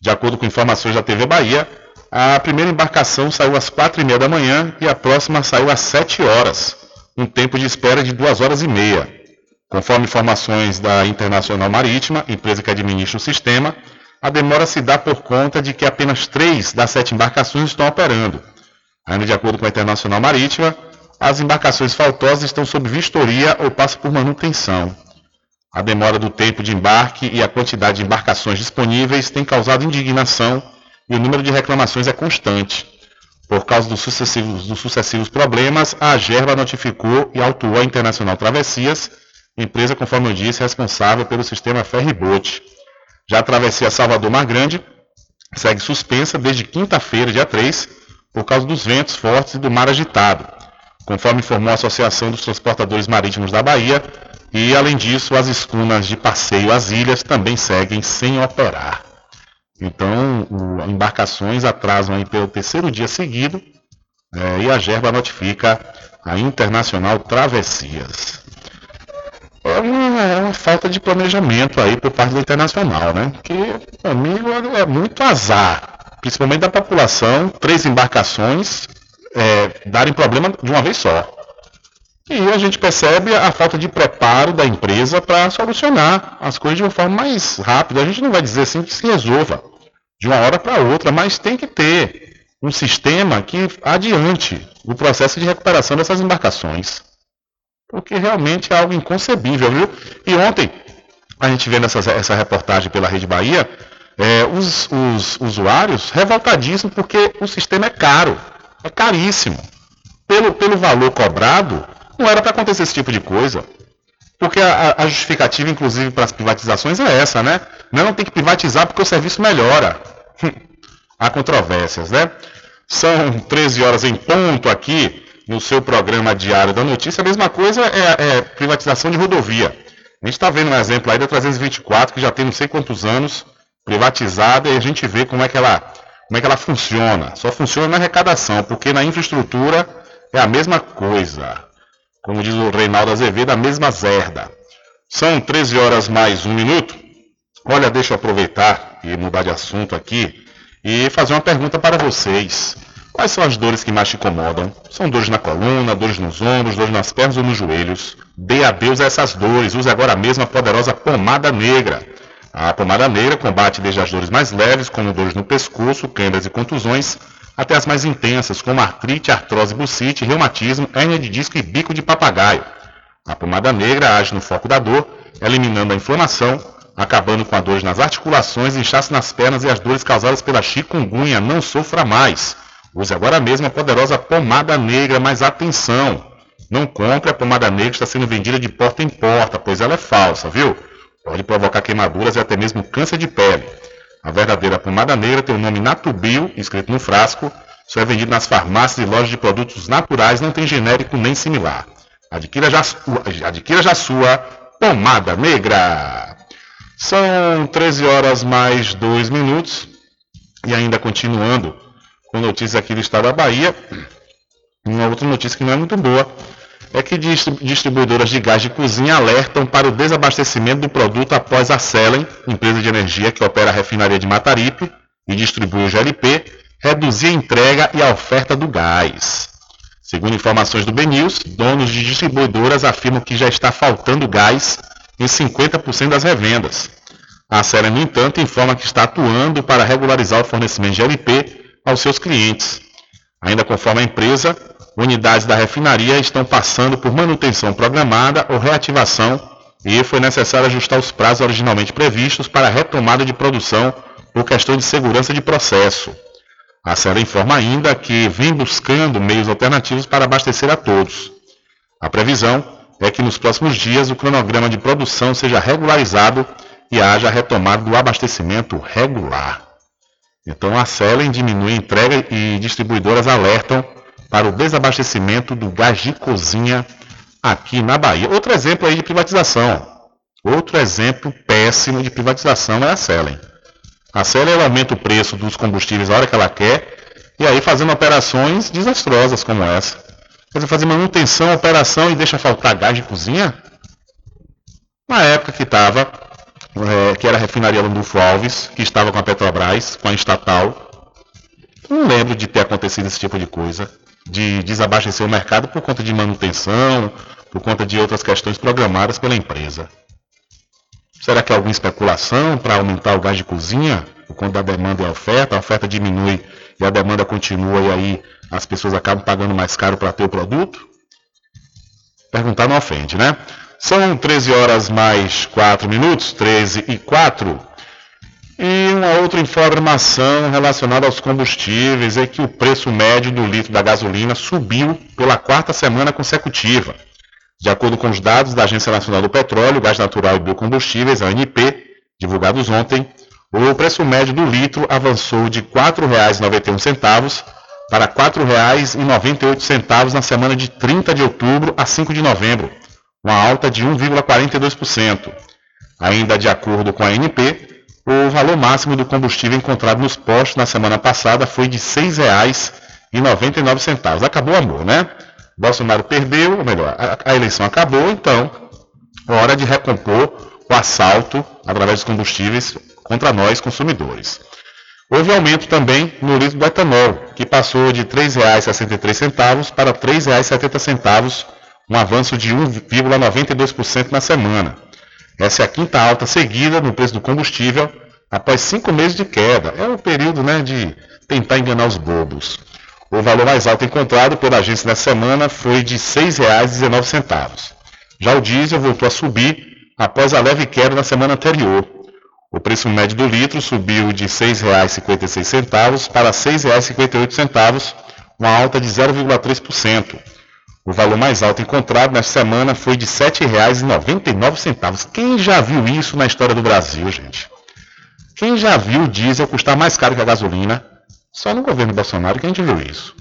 De acordo com informações da TV Bahia, a primeira embarcação saiu às quatro e meia da manhã e a próxima saiu às 7 horas, um tempo de espera de duas horas e meia. Conforme informações da Internacional Marítima, empresa que administra o sistema, a demora se dá por conta de que apenas três das sete embarcações estão operando. Ainda de acordo com a Internacional Marítima, as embarcações faltosas estão sob vistoria ou passam por manutenção. A demora do tempo de embarque e a quantidade de embarcações disponíveis tem causado indignação e o número de reclamações é constante. Por causa dos sucessivos, dos sucessivos problemas, a Gerba notificou e autuou a Internacional Travessias empresa, conforme eu disse, responsável pelo sistema ferryboat. Já a travessia Salvador-Mar Grande segue suspensa desde quinta-feira, dia 3, por causa dos ventos fortes e do mar agitado, conforme informou a Associação dos Transportadores Marítimos da Bahia, e além disso, as escunas de passeio às ilhas também seguem sem operar. Então, o, embarcações atrasam aí pelo terceiro dia seguido é, e a Gerba notifica a Internacional Travessias é uma, é uma, falta de planejamento aí por parte do internacional, né? Que, amigo, é muito azar, principalmente da população, três embarcações é, darem problema de uma vez só. E a gente percebe a falta de preparo da empresa para solucionar as coisas de uma forma mais rápida. A gente não vai dizer assim que se resolva de uma hora para outra, mas tem que ter um sistema que adiante o processo de recuperação dessas embarcações porque realmente é algo inconcebível, viu? E ontem, a gente vendo essa, essa reportagem pela Rede Bahia, é, os, os usuários revoltadíssimos porque o sistema é caro, é caríssimo. Pelo, pelo valor cobrado, não era para acontecer esse tipo de coisa. Porque a, a justificativa, inclusive, para as privatizações é essa, né? Não tem que privatizar porque o serviço melhora. Há controvérsias, né? São 13 horas em ponto aqui no seu programa diário da notícia, a mesma coisa é, é privatização de rodovia. A gente está vendo um exemplo aí da 324, que já tem não sei quantos anos privatizada, e a gente vê como é que ela, como é que ela funciona. Só funciona na arrecadação, porque na infraestrutura é a mesma coisa. Como diz o Reinaldo Azevedo, a mesma zerda. São 13 horas mais um minuto. Olha, deixa eu aproveitar e mudar de assunto aqui e fazer uma pergunta para vocês. Quais são as dores que mais te incomodam? São dores na coluna, dores nos ombros, dores nas pernas ou nos joelhos? Dê adeus a essas dores. Use agora mesmo a poderosa pomada negra. A pomada negra combate desde as dores mais leves, como dores no pescoço, câimbras e contusões, até as mais intensas, como artrite, artrose bucite, reumatismo, hérnia de disco e bico de papagaio. A pomada negra age no foco da dor, eliminando a inflamação, acabando com as dores nas articulações, inchaço nas pernas e as dores causadas pela chikungunya. Não sofra mais. Use agora mesmo a poderosa pomada negra, mas atenção! Não compre a pomada negra que está sendo vendida de porta em porta, pois ela é falsa, viu? Pode provocar queimaduras e até mesmo câncer de pele. A verdadeira pomada negra tem o nome Natubio, escrito no frasco, só é vendido nas farmácias e lojas de produtos naturais, não tem genérico nem similar. Adquira já, adquira já sua pomada negra. São 13 horas mais 2 minutos e ainda continuando com notícia aqui do estado da Bahia. Uma outra notícia que não é muito boa é que distribuidoras de gás de cozinha alertam para o desabastecimento do produto após a Selen, empresa de energia que opera a refinaria de Mataripe e distribui o GLP, reduzir a entrega e a oferta do gás. Segundo informações do BNews, donos de distribuidoras afirmam que já está faltando gás em 50% das revendas. A Selen, no entanto, informa que está atuando para regularizar o fornecimento de GLP aos seus clientes. Ainda conforme a empresa, unidades da refinaria estão passando por manutenção programada ou reativação e foi necessário ajustar os prazos originalmente previstos para a retomada de produção por questão de segurança de processo. A série informa ainda que vem buscando meios alternativos para abastecer a todos. A previsão é que nos próximos dias o cronograma de produção seja regularizado e haja retomada do abastecimento regular. Então a Selen diminui a entrega e distribuidoras alertam para o desabastecimento do gás de cozinha aqui na Bahia. Outro exemplo aí de privatização. Outro exemplo péssimo de privatização é a Selen. A Selen aumenta o preço dos combustíveis a hora que ela quer e aí fazendo operações desastrosas como essa. Quer dizer, fazer manutenção, operação e deixa faltar gás de cozinha? Na época que estava, é, que era a refinaria Landulfo Alves, que estava com a Petrobras, com a estatal, não lembro de ter acontecido esse tipo de coisa, de desabastecer o mercado por conta de manutenção, por conta de outras questões programadas pela empresa. Será que é alguma especulação para aumentar o gás de cozinha por conta da demanda e a oferta? A oferta diminui e a demanda continua e aí as pessoas acabam pagando mais caro para ter o produto? Perguntar não ofende, né? São 13 horas mais 4 minutos, 13 e 4. E uma outra informação relacionada aos combustíveis é que o preço médio do litro da gasolina subiu pela quarta semana consecutiva. De acordo com os dados da Agência Nacional do Petróleo, Gás Natural e Biocombustíveis, ANP, divulgados ontem, o preço médio do litro avançou de R$ 4,91 para R$ 4,98 na semana de 30 de outubro a 5 de novembro, uma alta de 1,42%. Ainda de acordo com a ANP, o valor máximo do combustível encontrado nos postos na semana passada foi de R$ 6,99. Acabou o amor, né? Bolsonaro perdeu, ou melhor, a, a eleição acabou, então, hora de recompor o assalto através dos combustíveis contra nós, consumidores. Houve aumento também no litro do etanol, que passou de R$ 3,63 para R$ 3,70 um avanço de 1,92% na semana. Essa é a quinta alta seguida no preço do combustível após cinco meses de queda. É um período né, de tentar enganar os bobos. O valor mais alto encontrado pela agência nessa semana foi de R$ 6,19. Já o diesel voltou a subir após a leve queda na semana anterior. O preço médio do litro subiu de R$ 6,56 para R$ 6,58, uma alta de 0,3%. O valor mais alto encontrado nesta semana foi de R$ 7,99. Quem já viu isso na história do Brasil, gente? Quem já viu o diesel custar mais caro que a gasolina? Só no governo Bolsonaro que a gente viu isso.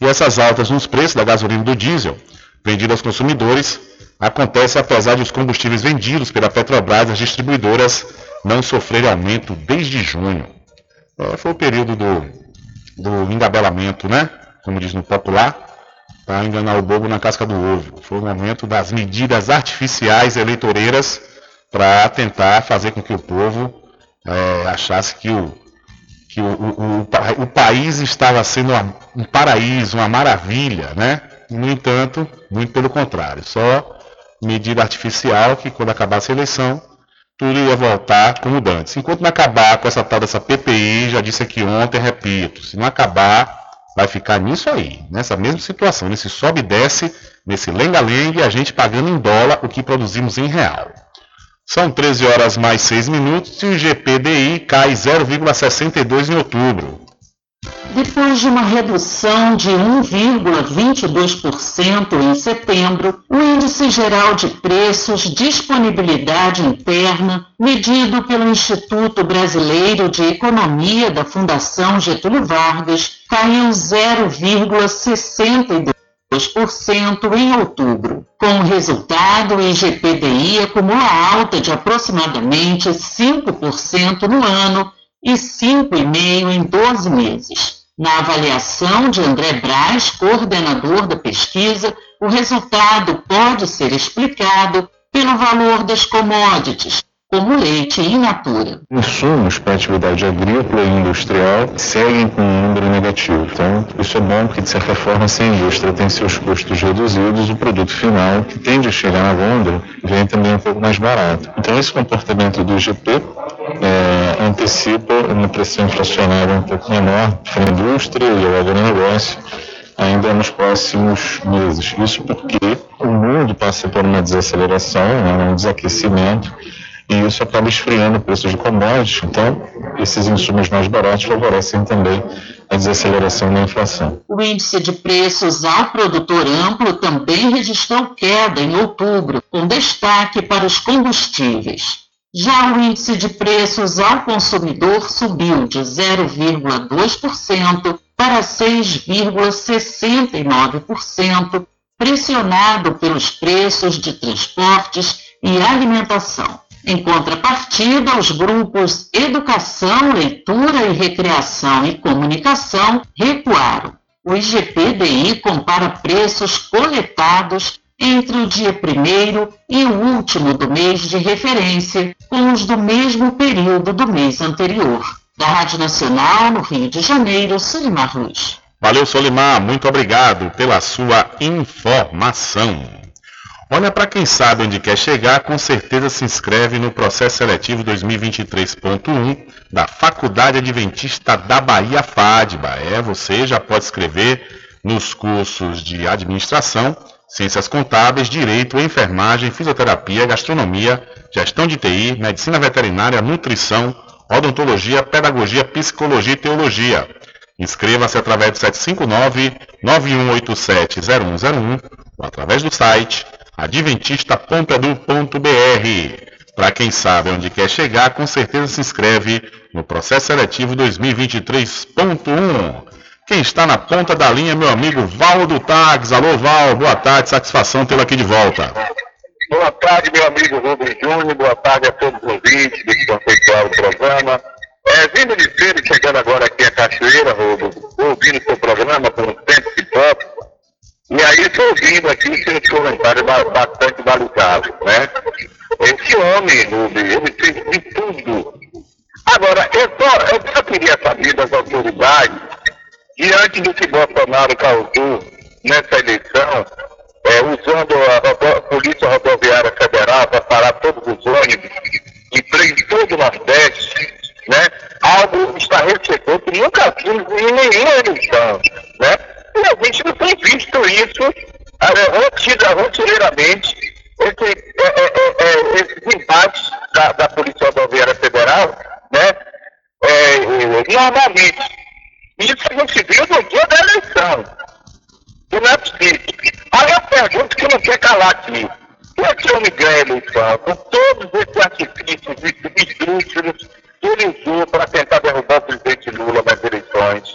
E essas altas nos preços da gasolina e do diesel, vendidos aos consumidores, acontecem apesar de os combustíveis vendidos pela Petrobras às distribuidoras não sofrerem aumento desde junho. É, foi o período do, do engabelamento, né? Como diz no popular para enganar o bobo na casca do ovo. Foi o momento das medidas artificiais eleitoreiras para tentar fazer com que o povo é, achasse que, o, que o, o, o, o país estava sendo uma, um paraíso, uma maravilha, né? No entanto, muito pelo contrário, só medida artificial que quando acabasse a eleição, tudo ia voltar como antes. Enquanto não acabar com essa tal dessa PPI, já disse aqui ontem, repito, se não acabar, vai ficar nisso aí, nessa mesma situação, nesse sobe e desce, nesse lenga-lenga e a gente pagando em dólar o que produzimos em real. São 13 horas mais 6 minutos e o GPDI cai 0,62 em outubro. Depois de uma redução de 1,22% em setembro, o Índice Geral de Preços Disponibilidade Interna, medido pelo Instituto Brasileiro de Economia da Fundação Getúlio Vargas, caiu 0,62% em outubro. Com o resultado, o IGPDI acumula alta de aproximadamente 5% no ano e 5,5% em 12 meses. Na avaliação de André Braz, coordenador da pesquisa, o resultado pode ser explicado pelo valor das commodities, como leite in natura. Insumos para atividade agrícola e industrial seguem com um número negativo. Então, isso é bom porque, de certa forma, se a indústria tem seus custos reduzidos, o produto final, que tende a chegar na gôndola, vem também um pouco mais barato. Então, esse comportamento do IGP é, antecipa uma pressão inflacionária um pouco menor para a indústria e o agronegócio ainda nos próximos meses. Isso porque o mundo passa por uma desaceleração, né, um desaquecimento, e isso acaba esfriando o preço de commodities. Então, esses insumos mais baratos favorecem também a desaceleração da inflação. O índice de preços ao produtor amplo também registrou queda em outubro, com destaque para os combustíveis. Já o índice de preços ao consumidor subiu de 0,2% para 6,69%, pressionado pelos preços de transportes e alimentação. Em contrapartida, os grupos Educação, Leitura e Recreação e Comunicação recuaram. O IGPDI compara preços coletados entre o dia 1 e o último do mês de referência com os do mesmo período do mês anterior. Da Rádio Nacional, no Rio de Janeiro, Solimar Luz. Valeu, Solimar, muito obrigado pela sua informação. Olha, para quem sabe onde quer chegar, com certeza se inscreve no processo seletivo 2023.1 da Faculdade Adventista da Bahia FADBA. É, você já pode escrever nos cursos de administração, ciências contábeis, direito, enfermagem, fisioterapia, gastronomia, gestão de TI, medicina veterinária, nutrição, odontologia, pedagogia, psicologia e teologia. Inscreva-se através do 759-9187-0101 ou através do site adventista.edu.br. Para quem sabe onde quer chegar, com certeza se inscreve no processo seletivo 2023.1. Quem está na ponta da linha, meu amigo Valdo Tags. Alô, Val, boa tarde, satisfação tê-lo aqui de volta. Boa tarde, meu amigo Rubens Júnior, boa tarde a todos os ouvintes desse conceitual programa. É, vindo de cedo, chegando agora aqui a Cachoeira, Rubens, ouvindo seu programa por um tempo de pop, e aí estou ouvindo aqui seus comentários bastante validados, né? Esse homem, Rubens, ele fez de tudo. Agora, eu só, eu só queria saber das autoridades, diante do que Bolsonaro causou nessa eleição, é, usando a, a Polícia Rodoviária Federal para parar todos os ônibus e prende todo o Nordeste, né? Algo estarrecedor que nunca vimos em nenhuma eleição, né? E a gente não tem visto isso é, rotineiramente, esse, é, é, é, é, esses embates da, da Polícia Rodoviária Federal, né? É, normalmente. Isso a gente viu no dia da eleição. E não é possível. Aí eu pergunto que não quer calar aqui. Por que eu me ganho a eleição? Com todos esses artifícios esdrúxulos que ele usou para tentar derrubar o presidente Lula nas eleições.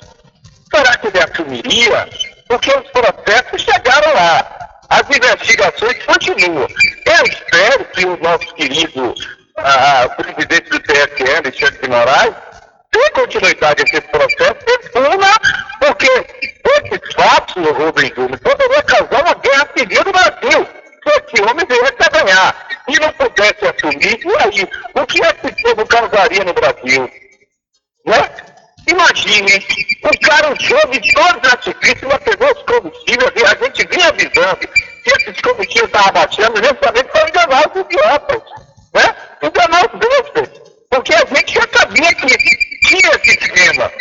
Será que ele assumiria? Porque os processos chegaram lá. As investigações continuam. Eu espero que o nosso querido ah, presidente do TSE, Alexandre de Moraes, dê continuidade a esse processo e pula, porque esses fatos, no Rubem Júnior, poderiam causar uma guerra civil no Brasil. Se esse homem viesse a ganhar e não pudesse assumir, e aí? O que esse povo causaria no Brasil? Né? Imagine, o cara usou de todos os artifícios, mas pegou os combustíveis, e a gente vinha avisando que esses combustíveis estavam baixando justamente para enganar os idiotas, né? Enganar os bestas. Porque a gente já sabia que tinha esse esquema.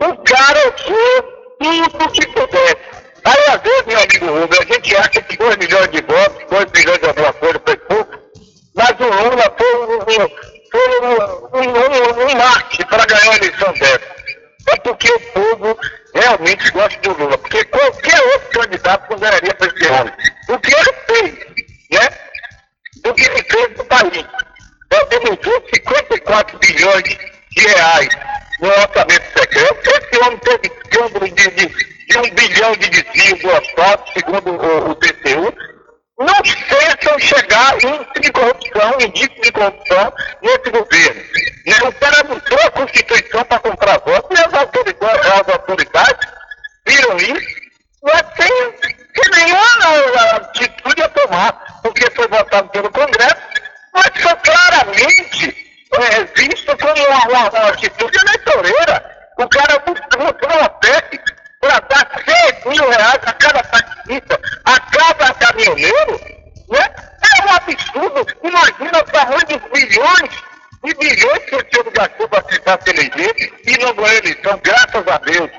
O cara usou tudo que pudesse. Aí, às vezes, meu amigo Rubens, a gente acha que 2 milhões de votos, 2 milhões de alguma coisa foi pouco, mas o Lula foi um, foi um, um, um, um para ganhar uma eleição dessa é porque o povo realmente gosta do Lula. Porque qualquer outro candidato consideraria para esse homem. O que ele fez, né? O que ele fez no país. Usou 54 bilhões de reais no orçamento secreto. Esse homem teve câmbio de, de, de, um bilhão de desvios do asfalto, segundo o, o TCU. Não pensam chegar em de corrupção, indício de corrupção nesse governo. Né? O cara mudou a Constituição para comprar votos e as autoridades, as autoridades viram isso, mas sem, sem nenhuma atitude a tomar, porque foi votado pelo Congresso, mas foi claramente é, visto como uma, uma, atitude eleitoreira. O cara mostrou uma PEC para dar 6 mil reais a cada taxista, a cada caminhoneiro, né? É um absurdo. Imagina tamanho dos bilhões e bilhões que o senhor gastou para tentar se eleger e não ganhou eleição, graças a Deus.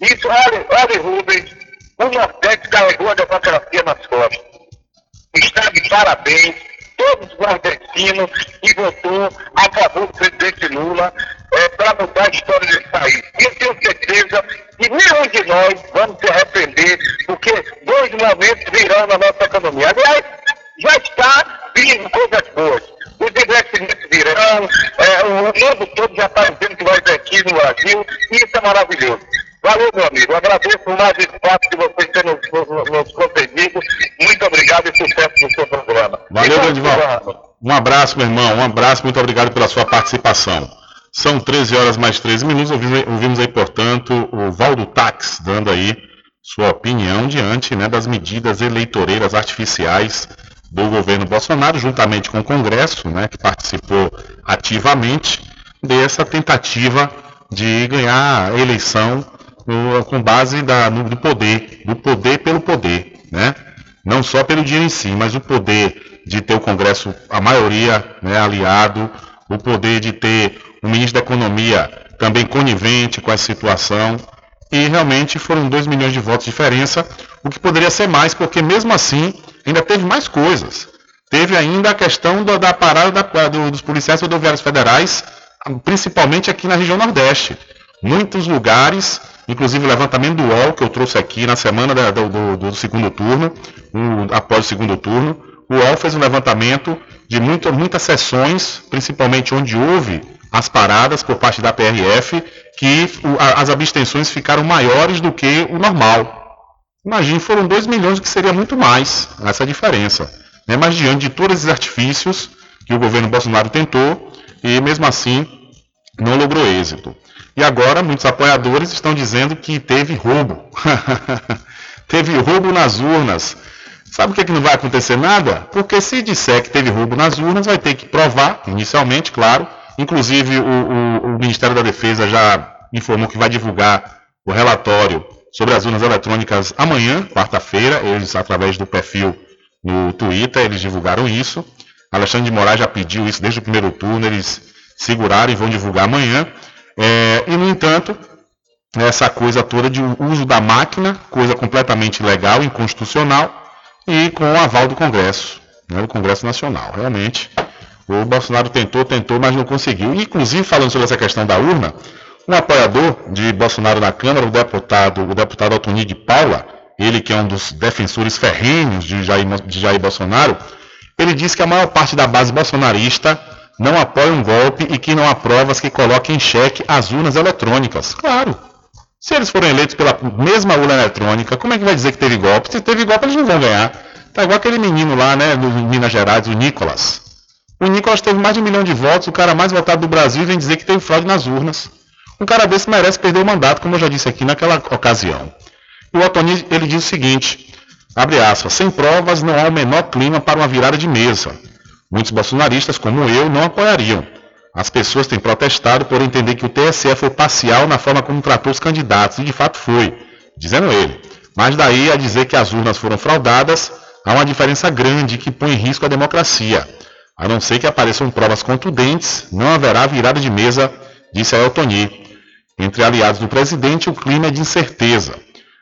Isso, olha, olha Rubens, o Nordeste carregou a democracia nas costas. Está de parabéns, todos os nordestinos, e votou a favor do presidente Lula é, para mudar a história desse país. E eu tenho certeza que nenhum de nós vamos se arrepender, porque dois momentos virão na nossa economia. Aliás, já está vindo coisas boas. Os investimentos virão, é, o mundo todo já está dizendo que vai aqui no Brasil, e isso é maravilhoso. Valeu, meu amigo. Agradeço mais o espaço que vocês têm nos, nos, nos concedido. Muito obrigado e sucesso no seu programa. Valeu, E Grandval. Um abraço, meu irmão. Um abraço, muito obrigado pela sua participação. São 13 horas mais 13 minutos. Ouvimos, ouvimos aí, portanto, o Valdo Tax dando aí sua opinião diante né, das medidas eleitoreiras artificiais do governo Bolsonaro, juntamente com o Congresso, né, que participou ativamente dessa tentativa de ganhar a eleição com base da- no, do poder, do poder pelo poder, né? Não só pelo dinheiro em si, mas o poder de ter o Congresso, a maioria né, aliado, o poder de ter o ministro da Economia também conivente com essa situação. E realmente foram 2 milhões de votos de diferença, o que poderia ser mais, porque mesmo assim ainda teve mais coisas. Teve ainda a questão da, da parada da- do- dos policiais rodoviários federais, principalmente aqui na região Nordeste. Muitos lugares, inclusive o levantamento do UOL, que eu trouxe aqui na semana da- do, do- do segundo turno, após o segundo turno, o UOL fez um levantamento de muito- muitas sessões, principalmente onde houve as paradas por parte da PRF, que o- a- as abstenções ficaram maiores do que o normal. Imagine, foram 2 milhões, que seria muito mais essa diferença. Né? Mas diante de todos esses artifícios que o governo Bolsonaro tentou, e mesmo assim não logrou êxito. E agora muitos apoiadores estão dizendo que teve roubo. teve roubo nas urnas. Sabe por que, que não vai acontecer nada? Porque se disser que teve roubo nas urnas, vai ter que provar, inicialmente, claro. Inclusive, o, o- o Ministério da Defesa já informou que vai divulgar o relatório sobre as urnas eletrônicas amanhã, quarta-feira. Eles, através do perfil no Twitter, eles divulgaram isso. Alexandre de Moraes já pediu isso desde o primeiro turno, eles seguraram e vão divulgar amanhã. É, e, no entanto, essa coisa toda de uso da máquina, coisa completamente legal, inconstitucional, e com o aval do Congresso, né, do Congresso Nacional. Realmente, o Bolsonaro tentou, tentou, mas não conseguiu. Inclusive, falando sobre essa questão da urna, um apoiador de Bolsonaro na Câmara, o deputado, o deputado Altoni de Paula, ele que é um dos defensores ferrenhos de Jair, de Jair Bolsonaro, ele disse que a maior parte da base bolsonarista não apoia um golpe e que não há provas que coloquem em xeque as urnas eletrônicas. Claro. Se eles forem eleitos pela mesma urna eletrônica, como é que vai dizer que teve golpe? Se teve golpe, eles não vão ganhar. Tá igual aquele menino lá, né, do Minas Gerais, o Nicolas. O Nicolas teve mais de um milhão de votos, o cara mais votado do Brasil, vem dizer que teve fraude nas urnas. Um cara desse merece perder o mandato, como eu já disse aqui naquela ocasião. E o Otoni, ele diz o seguinte, abre aspas, sem provas não há o menor clima para uma virada de mesa. Muitos bolsonaristas, como eu, não apoiariam. As pessoas têm protestado por entender que o TSE foi parcial na forma como tratou os candidatos, e de fato foi, dizendo ele. Mas daí a dizer que as urnas foram fraudadas, há uma diferença grande que põe em risco a democracia. A não ser que apareçam provas contundentes, não haverá virada de mesa, disse Eltoni. Entre aliados do presidente, o clima é de incerteza.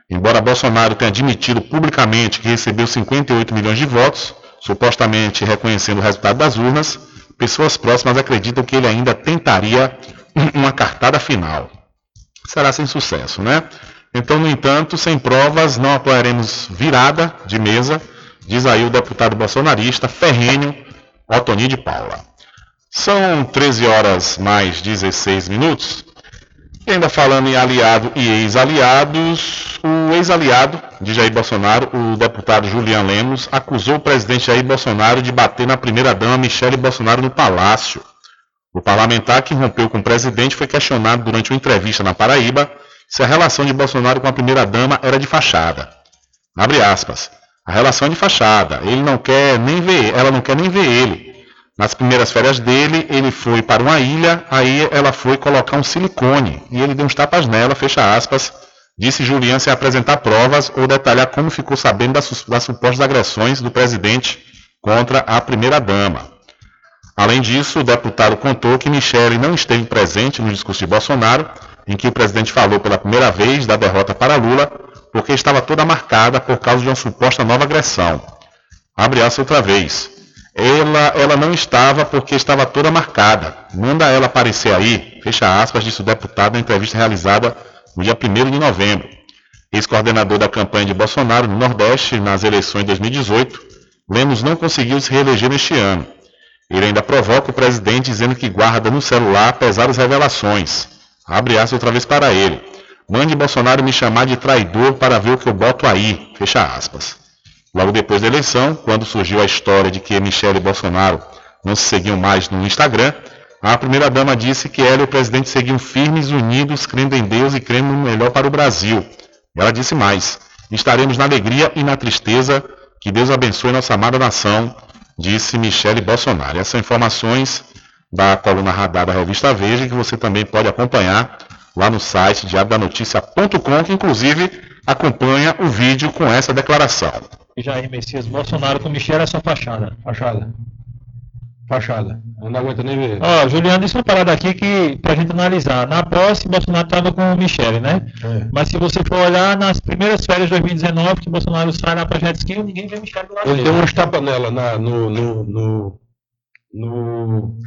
Embora Bolsonaro tenha admitido publicamente que recebeu 58 milhões de votos, supostamente reconhecendo o resultado das urnas, pessoas próximas acreditam que ele ainda tentaria uma cartada final. Será sem sucesso, né? Então, no entanto, sem provas, não apoiaremos virada de mesa, diz aí o deputado bolsonarista ferrenho Otoni de Paula. São 13 horas mais 16 minutos. Ainda falando em aliado e ex-aliados, o ex-aliado de Jair Bolsonaro, o deputado Julian Lemos, acusou o presidente Jair Bolsonaro de bater na primeira-dama Michele Bolsonaro no palácio. O parlamentar que rompeu com o presidente foi questionado durante uma entrevista na Paraíba se a relação de Bolsonaro com a primeira-dama era de fachada. Abre aspas. A relação é de fachada. Ele não quer nem ver, ela não quer nem ver ele. Nas primeiras férias dele, ele foi para uma ilha, aí ela foi colocar um silicone e ele deu uns tapas nela, fecha aspas, disse Julian sem apresentar provas ou detalhar como ficou sabendo das, das supostas agressões do presidente contra a primeira-dama. Além disso, o deputado contou que Michele não esteve presente no discurso de Bolsonaro, em que o presidente falou pela primeira vez da derrota para Lula, porque estava toda marcada por causa de uma suposta nova agressão. Abre aspas outra vez. Ela, ela não estava porque estava toda marcada. Manda ela aparecer aí, fecha aspas, disse o deputado na entrevista realizada no dia 1 de novembro. Ex-coordenador da campanha de Bolsonaro no Nordeste nas eleições de 2018, Lemos não conseguiu se reeleger neste ano. Ele ainda provoca o presidente dizendo que guarda no celular pesadas revelações. Abre aspas outra vez para ele. Mande Bolsonaro me chamar de traidor para ver o que eu boto aí. Fecha aspas. Logo depois da eleição, quando surgiu a história de que Michele e Bolsonaro não se seguiam mais no Instagram, a primeira-dama disse que ela e o presidente seguiam firmes, unidos, crendo em Deus e crendo no melhor para o Brasil. Ela disse mais: estaremos na alegria e na tristeza. Que Deus abençoe nossa amada nação, disse Michele Bolsonaro. Essas são informações da coluna Radar da revista Veja, que você também pode acompanhar lá no site diariodanoticia.com, que inclusive acompanha o vídeo com essa declaração. Jair Messias Bolsonaro com Michele é só fachada. Fachada. Fachada. Não aguenta nem ver. Ó, Juliano disse uma parada aqui que pra gente analisar. Na próxima, Bolsonaro estava com o Michele, né? É. Mas se você for olhar nas primeiras férias de 2019, que Bolsonaro sai lá pra jet ski, ninguém vê Michele do lado Ele dele. deu umas tapas nela na, no, no, no, no-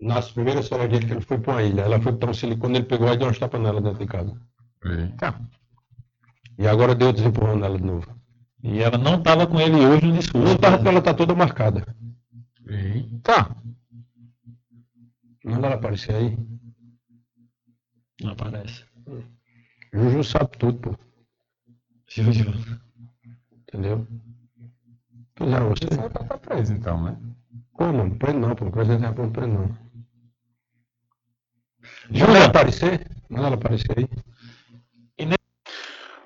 nas primeiras férias dele que ele foi para uma ilha. Ela foi para um silicone, ele pegou ela deu umas tapas nela dentro de casa. E agora deu desempurrão nela de novo. E ela não estava com ele hoje no discurso. Não tava porque ela tá toda marcada. Tá. Manda ela aparecer aí. Não aparece. Juju sabe tudo, pô. Juju. Entendeu? Pois é, você. Vai pra preso então, né? Como? Não, preso não, pô. O presidente é preso não. Júlia. Ela aparecer. Manda ela aparecer aí.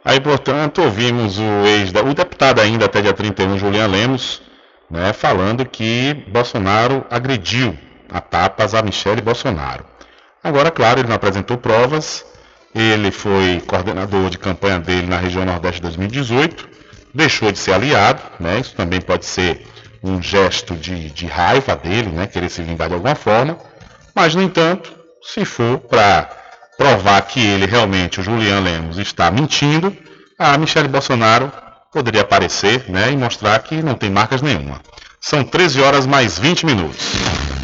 Aí, portanto, ouvimos o ex o deputado ainda até dia 31, Julian Lemos, né, falando que Bolsonaro agrediu a tapas a Michele Bolsonaro. Agora, claro, ele não apresentou provas, ele foi coordenador de campanha dele na região Nordeste de 2018, deixou de ser aliado, né, isso também pode ser um gesto de, de raiva dele, né, querer se vingar de alguma forma, mas, no entanto, se for para provar que ele realmente, o Julian Lemos, está mentindo, a Michele Bolsonaro poderia aparecer né, e mostrar que não tem marcas nenhuma. São 13 horas mais 20 minutos.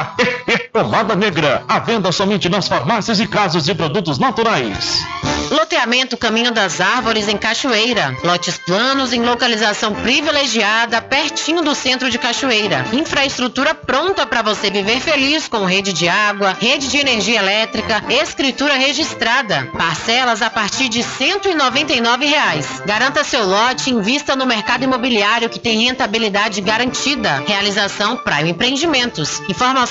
pomada negra, à venda somente nas farmácias e casas de produtos naturais. Loteamento Caminho das Árvores em Cachoeira. Lotes planos em localização privilegiada, pertinho do centro de Cachoeira. Infraestrutura pronta para você viver feliz com rede de água, rede de energia elétrica, escritura registrada. Parcelas a partir de 199 reais. Garanta seu lote e invista no mercado imobiliário que tem rentabilidade garantida. Realização Prime Empreendimentos. Informações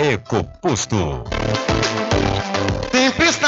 EcoPosto. Sempre estar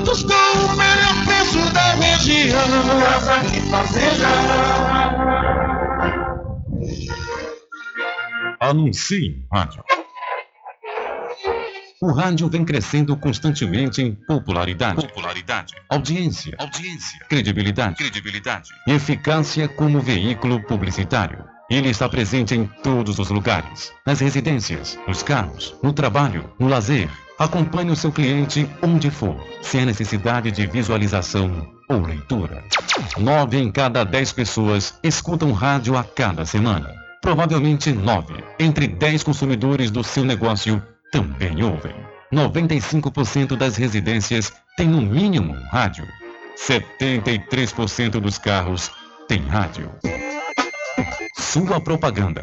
produtos com o melhor preço da região. Casa e Fazenda. Anuncie rádio. O rádio vem crescendo constantemente em popularidade, popularidade, audiência, audiência, credibilidade, credibilidade e eficácia como veículo publicitário. Ele está presente em todos os lugares, nas residências, nos carros, no trabalho, no lazer. Acompanhe o seu cliente onde for, sem a necessidade de visualização ou leitura. Nove em cada dez pessoas escutam rádio a cada semana. Provavelmente nove entre dez consumidores do seu negócio também ouvem. 95% das residências têm no mínimo um rádio. 73% dos carros têm rádio. Sua propaganda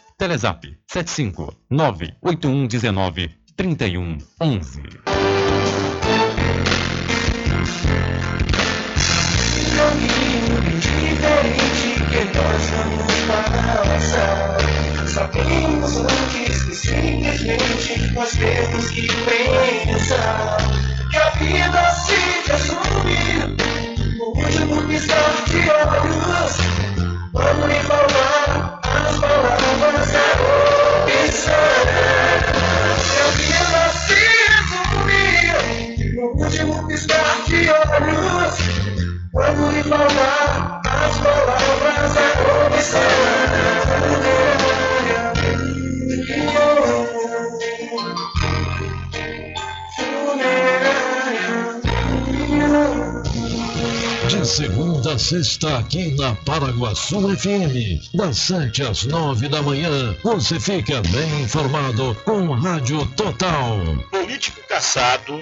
Telezap 75 98119 3111. caminho diferente que nós vamos passar. Sabemos antes que simplesmente nós temos que pensar que a vida se último de lhe as palavras piscar de olhos. Quando lhe falar as palavras da comissão De segunda a sexta, aqui na Paraguaçu FM, das 7 às 9 da manhã, você fica bem informado com Rádio Total. Político caçado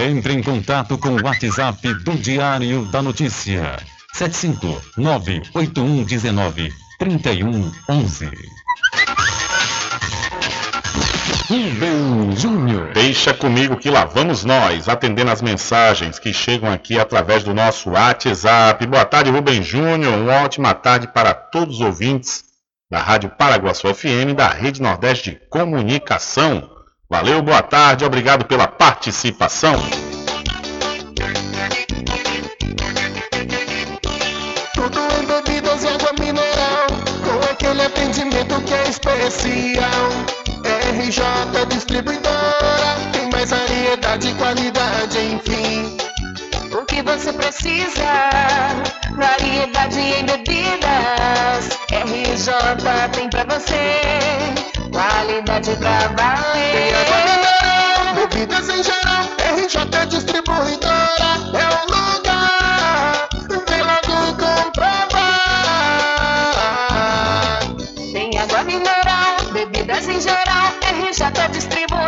Entre em contato com o WhatsApp do Diário da Notícia. 759-8119-3111. Rubem Júnior. Deixa comigo que lá vamos nós, atendendo as mensagens que chegam aqui através do nosso WhatsApp. Boa tarde, Rubem Júnior. Uma ótima tarde para todos os ouvintes da Rádio Paraguaçu FM da Rede Nordeste de Comunicação. Valeu, boa tarde, obrigado pela participação. Tudo em bebidas e água mineral, com aquele atendimento que é especial. RJ Distribuidora, tem mais variedade e qualidade, enfim. O que você precisa? Variedade em bebidas. RJ tem pra você. Qualidade pra valer. Tem água mineral, bebidas em geral. RJ Distribuidora é o lugar. Vem logo comprovar. Tem água mineral, bebidas em geral. RJ Distribuidora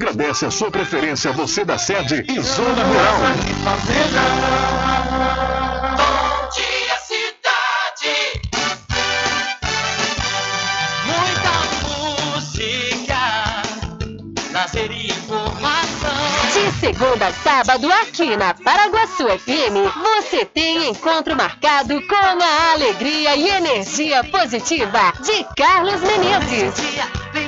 agradece a sua preferência, você da sede e zona rural. Bom dia, cidade. Muita música, lazer e informação. De segunda a sábado, aqui na Paraguaçu FM, você tem encontro marcado com a alegria e energia positiva de Carlos Menezes. Vem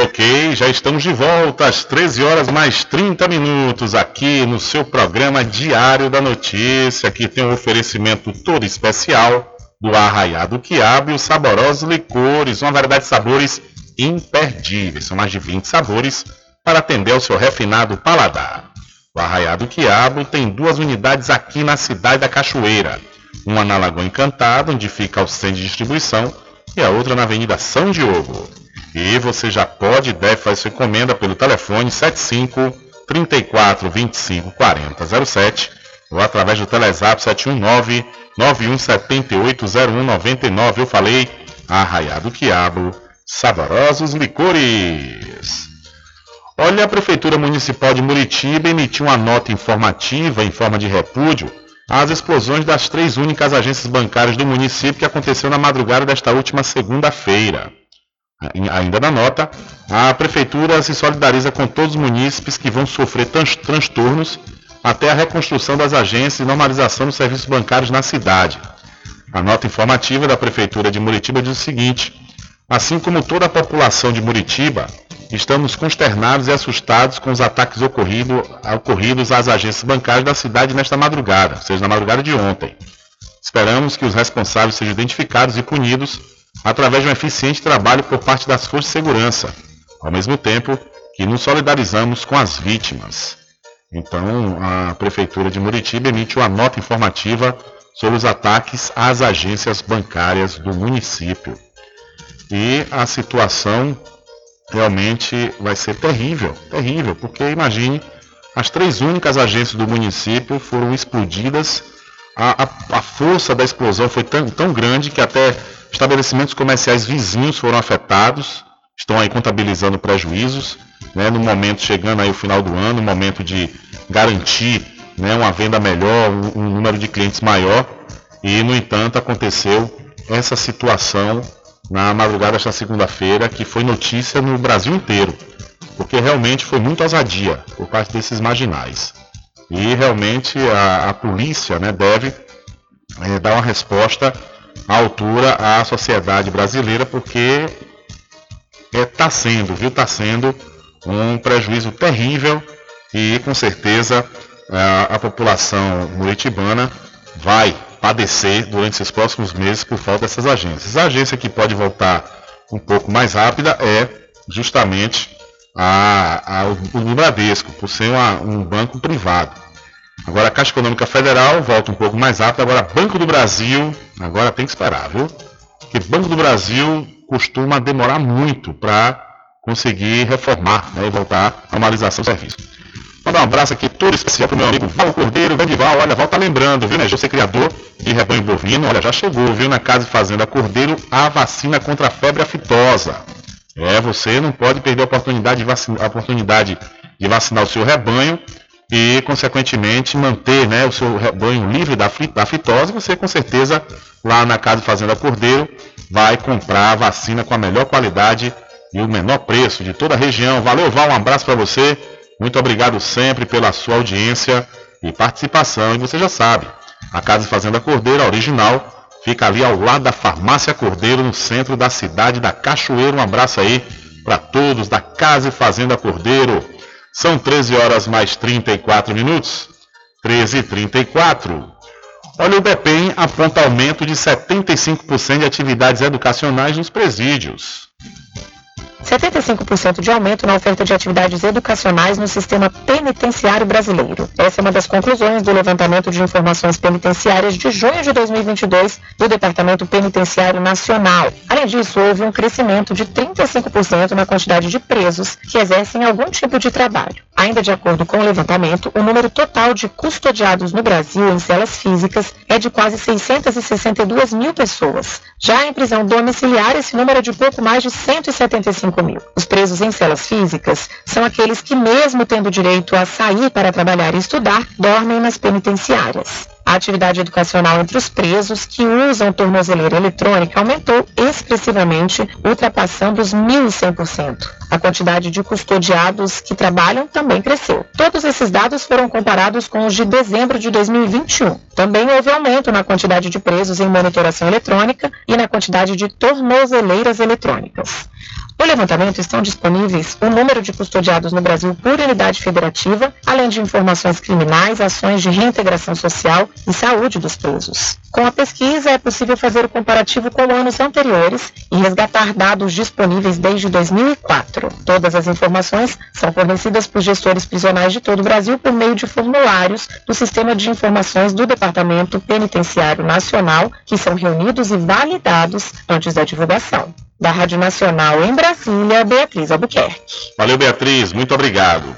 Ok, já estamos de volta às 13 horas mais 30 minutos aqui no seu programa Diário da Notícia. Aqui tem um oferecimento todo especial do Arraiado Quiabo e os saborosos licores, uma variedade de sabores imperdíveis. São mais de 20 sabores para atender ao seu refinado paladar. O Arraiado Quiabo tem duas unidades aqui na cidade da Cachoeira. Uma na Lagoa Encantada, onde fica o centro de distribuição, e a outra na Avenida São Diogo. E você já pode e deve fazer sua encomenda pelo telefone 75 34 25 40 07 ou através do Telezap 719 9178 0199. Eu falei Arraiado Quiabo, saborosos licores. Olha, a Prefeitura Municipal de Muritiba emitiu uma nota informativa em forma de repúdio às explosões das três únicas agências bancárias do município que aconteceu na madrugada desta última segunda-feira. Ainda na nota, a Prefeitura se solidariza com todos os munícipes que vão sofrer trans transtornos até a reconstrução das agências e normalização dos serviços bancários na cidade. A nota informativa da Prefeitura de Muritiba diz o seguinte: assim como toda a população de Muritiba, estamos consternados e assustados com os ataques ocorrido, ocorridos às agências bancárias da cidade nesta madrugada, ou seja, na madrugada de ontem. Esperamos que os responsáveis sejam identificados e punidos através de um eficiente trabalho por parte das forças de segurança, ao mesmo tempo que nos solidarizamos com as vítimas. Então, a Prefeitura de Muritiba emite uma nota informativa sobre os ataques às agências bancárias do município. E a situação realmente vai ser terrível, terrível, porque imagine, as três únicas agências do município foram explodidas, a, a, a força da explosão foi tão, tão grande que até estabelecimentos comerciais vizinhos foram afetados, estão aí contabilizando prejuízos, né, no momento chegando aí o final do ano, no momento de garantir né, uma venda melhor, um, um número de clientes maior, e no entanto aconteceu essa situação na madrugada desta segunda-feira, que foi notícia no Brasil inteiro, porque realmente foi muito ousadia por parte desses marginais. E realmente a, a polícia né, deve é, dar uma resposta à altura à sociedade brasileira, porque está é, sendo, viu, está sendo um prejuízo terrível e com certeza a, a população muritibana vai padecer durante esses próximos meses por falta dessas agências. A agência que pode voltar um pouco mais rápida é justamente a, a, o, o Bradesco, por ser uma, um banco privado. Agora a Caixa Econômica Federal volta um pouco mais rápido. Agora Banco do Brasil, agora tem que esperar, viu? Porque Banco do Brasil costuma demorar muito para conseguir reformar né, e voltar à normalização do serviço. Mandar um abraço aqui todo especial para o meu amigo Val Cordeiro, grande Val, olha, Val tá lembrando, viu, né? Você criador de rebanho bovino, olha, já chegou, viu, na Casa e Fazenda Cordeiro, a vacina contra a febre aftosa. É, você não pode perder a oportunidade de, vacinar, a oportunidade de vacinar o seu rebanho e, consequentemente, manter né, o seu rebanho livre da, fitose. Você, com certeza, lá na Casa e Fazenda Cordeiro, vai comprar a vacina com a melhor qualidade e o menor preço de toda a região. Valeu, Val, um abraço para você. Muito obrigado sempre pela sua audiência e participação. E você já sabe, a Casa Fazenda Cordeiro, original, fica ali ao lado da Farmácia Cordeiro, no centro da cidade da Cachoeira. Um abraço aí para todos da Casa Fazenda Cordeiro. São 13 horas mais 34 minutos. 13 e 34. Olha, o DEPEN aponta aumento de 75% de atividades educacionais nos presídios. 75% de aumento na oferta de atividades educacionais no sistema penitenciário brasileiro. Essa é uma das conclusões do levantamento de informações penitenciárias de junho de 2022 do Departamento Penitenciário Nacional. Além disso, houve um crescimento de 35% na quantidade de presos que exercem algum tipo de trabalho. Ainda de acordo com o levantamento, o número total de custodiados no Brasil em celas físicas é de quase 662 mil pessoas. Já em prisão domiciliar, esse número é de pouco mais de 175 mil. Os presos em celas físicas são aqueles que, mesmo tendo direito a sair para trabalhar e estudar, dormem nas penitenciárias. A atividade educacional entre os presos que usam tornozeleira eletrônica aumentou expressivamente, ultrapassando os 1.100%. A quantidade de custodiados que trabalham também cresceu. Todos esses dados foram comparados com os de dezembro de 2021. Também houve aumento na quantidade de presos em monitoração eletrônica e na quantidade de tornozeleiras eletrônicas. No levantamento estão disponíveis o número de custodiados no Brasil por unidade federativa, além de informações criminais, ações de reintegração social e saúde dos presos. Com a pesquisa, é possível fazer o comparativo com anos anteriores e resgatar dados disponíveis desde 2004. Todas as informações são fornecidas por gestores prisionais de todo o Brasil por meio de formulários do Sistema de Informações do Departamento Penitenciário Nacional, que são reunidos e validados antes da divulgação. Da Rádio Nacional em Brasília, Beatriz Albuquerque. Valeu, Beatriz, muito obrigado.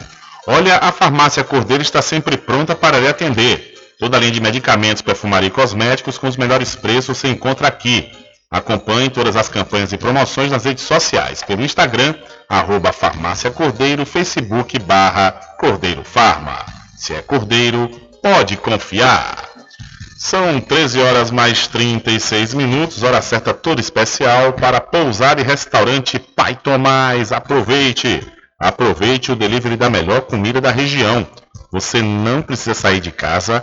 Olha, a farmácia Cordeiro está sempre pronta para lhe atender. Toda a linha de medicamentos, perfumaria e cosméticos com os melhores preços você encontra aqui. Acompanhe todas as campanhas e promoções nas redes sociais, pelo Instagram, arroba farmácia Cordeiro, Facebook barra Cordeiro Farma. Se é Cordeiro, pode confiar. São 13 horas mais 36 minutos, hora certa toda especial para pousar e restaurante Pai Tomás. Aproveite! Aproveite o delivery da melhor comida da região. Você não precisa sair de casa,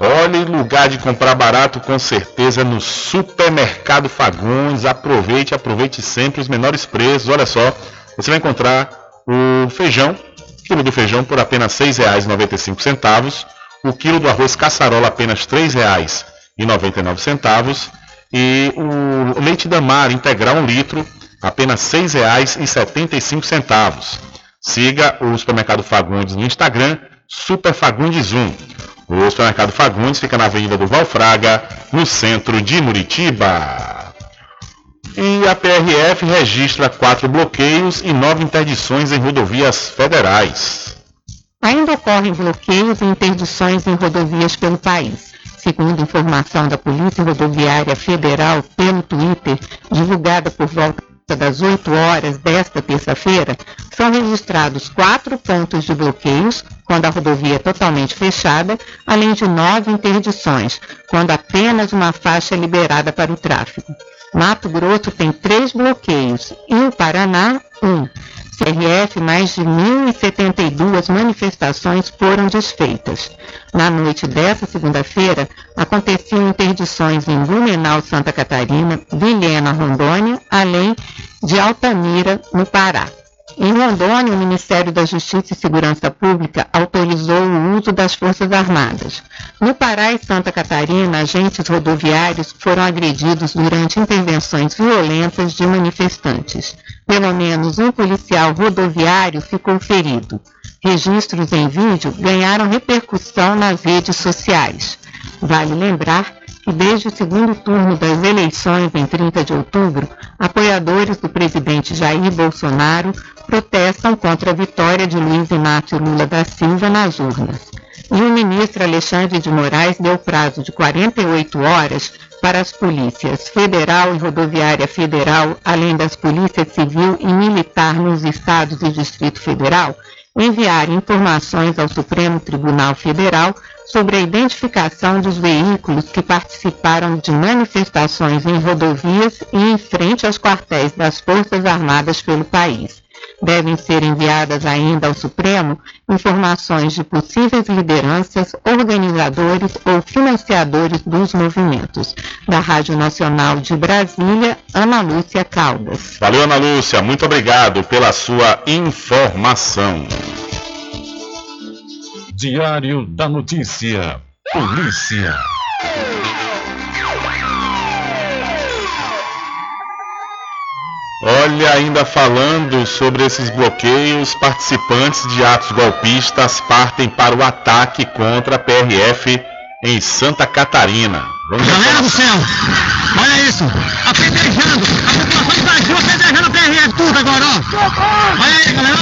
Olha, lugar de comprar barato com certeza no Supermercado Fagundes. Aproveite, aproveite sempre os menores preços. Olha só, você vai encontrar o feijão, quilo do feijão por apenas R$ 6,95. O quilo do arroz caçarola apenas R$ 3,99 e o leite da mar integral 1 litro, apenas R$ 6,75. Siga o Supermercado Fagundes no Instagram, Super Fagundes 1. O Supermercado Fagundes fica na Avenida do Valfraga, no centro de Muritiba. E a PRF registra quatro bloqueios e nove interdições em rodovias federais. Ainda ocorrem bloqueios e interdições em rodovias pelo país. Segundo informação da Polícia Rodoviária Federal pelo Twitter, divulgada por volta das 8 horas desta terça-feira, são registrados quatro pontos de bloqueios, quando a rodovia é totalmente fechada, além de nove interdições, quando apenas uma faixa é liberada para o tráfego. Mato Grosso tem três bloqueios e o Paraná, um. CRF, mais de 1.072 manifestações foram desfeitas. Na noite desta segunda-feira, aconteciam interdições em Blumenau, Santa Catarina, Vilhena, Rondônia, além de Altamira, no Pará. Em Rondônia, o Ministério da Justiça e Segurança Pública autorizou o uso das Forças Armadas. No Pará e Santa Catarina, agentes rodoviários foram agredidos durante intervenções violentas de manifestantes. Pelo menos um policial rodoviário ficou ferido. Registros em vídeo ganharam repercussão nas redes sociais. Vale lembrar que desde o segundo turno das eleições em 30 de outubro, apoiadores do presidente Jair Bolsonaro protestam contra a vitória de Luiz Inácio Lula da Silva nas urnas. E o ministro Alexandre de Moraes deu prazo de 48 horas para as polícias federal e rodoviária federal, além das polícias civil e militar nos estados e Distrito Federal, enviar informações ao Supremo Tribunal Federal sobre a identificação dos veículos que participaram de manifestações em rodovias e em frente aos quartéis das Forças Armadas pelo país. Devem ser enviadas ainda ao Supremo informações de possíveis lideranças, organizadores ou financiadores dos movimentos. Da Rádio Nacional de Brasília, Ana Lúcia Caldas. Valeu, Ana Lúcia. Muito obrigado pela sua informação. Diário da Notícia. Polícia. Olha, ainda falando sobre esses bloqueios, participantes de atos golpistas partem para o ataque contra a PRF em Santa Catarina. Vamos Galera do céu, olha isso, apedrejando, a população invadiu apedrejando a PRF tudo agora, ó. Olha aí, galera,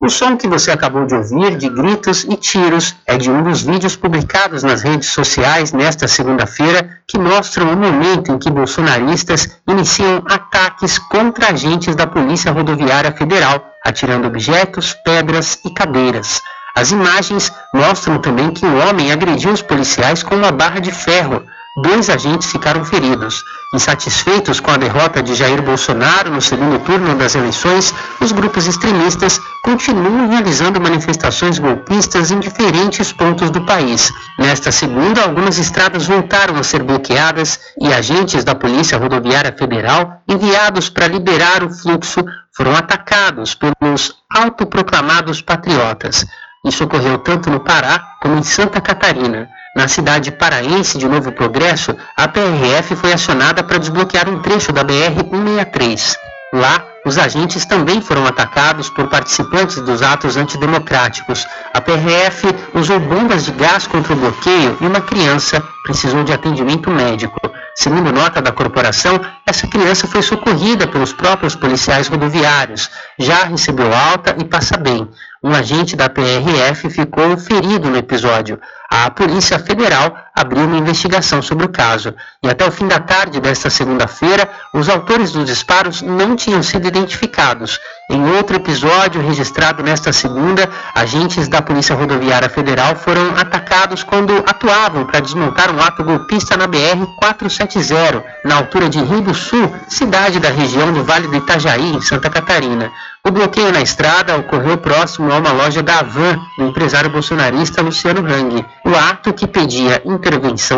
O som que você acabou de ouvir, de gritos e tiros, é de um dos vídeos publicados nas redes sociais nesta segunda-feira que mostram o momento em que bolsonaristas iniciam ataques contra agentes da Polícia Rodoviária Federal, atirando objetos, pedras e cadeiras. As imagens mostram também que o homem agrediu os policiais com uma barra de ferro. Dois agentes ficaram feridos. Insatisfeitos com a derrota de Jair Bolsonaro no segundo turno das eleições, os grupos extremistas continuam realizando manifestações golpistas em diferentes pontos do país. Nesta segunda, algumas estradas voltaram a ser bloqueadas e agentes da Polícia Rodoviária Federal, enviados para liberar o fluxo, foram atacados pelos autoproclamados patriotas. Isso ocorreu tanto no Pará como em Santa Catarina. Na cidade paraense de Novo Progresso, a PRF foi acionada para desbloquear um trecho da BR-163. Lá, os agentes também foram atacados por participantes dos atos antidemocráticos. A PRF usou bombas de gás contra o bloqueio e uma criança precisou de atendimento médico. Segundo nota da corporação, essa criança foi socorrida pelos próprios policiais rodoviários, já recebeu alta e passa bem. Um agente da PRF ficou ferido no episódio. A Polícia Federal abriu uma investigação sobre o caso. E até o fim da tarde desta segunda-feira, os autores dos disparos não tinham sido identificados. Em outro episódio registrado nesta segunda, agentes da Polícia Rodoviária Federal foram atacados quando atuavam para desmontar um ato golpista na BR-470, na altura de Rio do Sul, cidade da região do Vale do Itajaí, em Santa Catarina. O bloqueio na estrada ocorreu próximo a uma loja da Avan, do empresário bolsonarista Luciano Hang. O ato, que pedia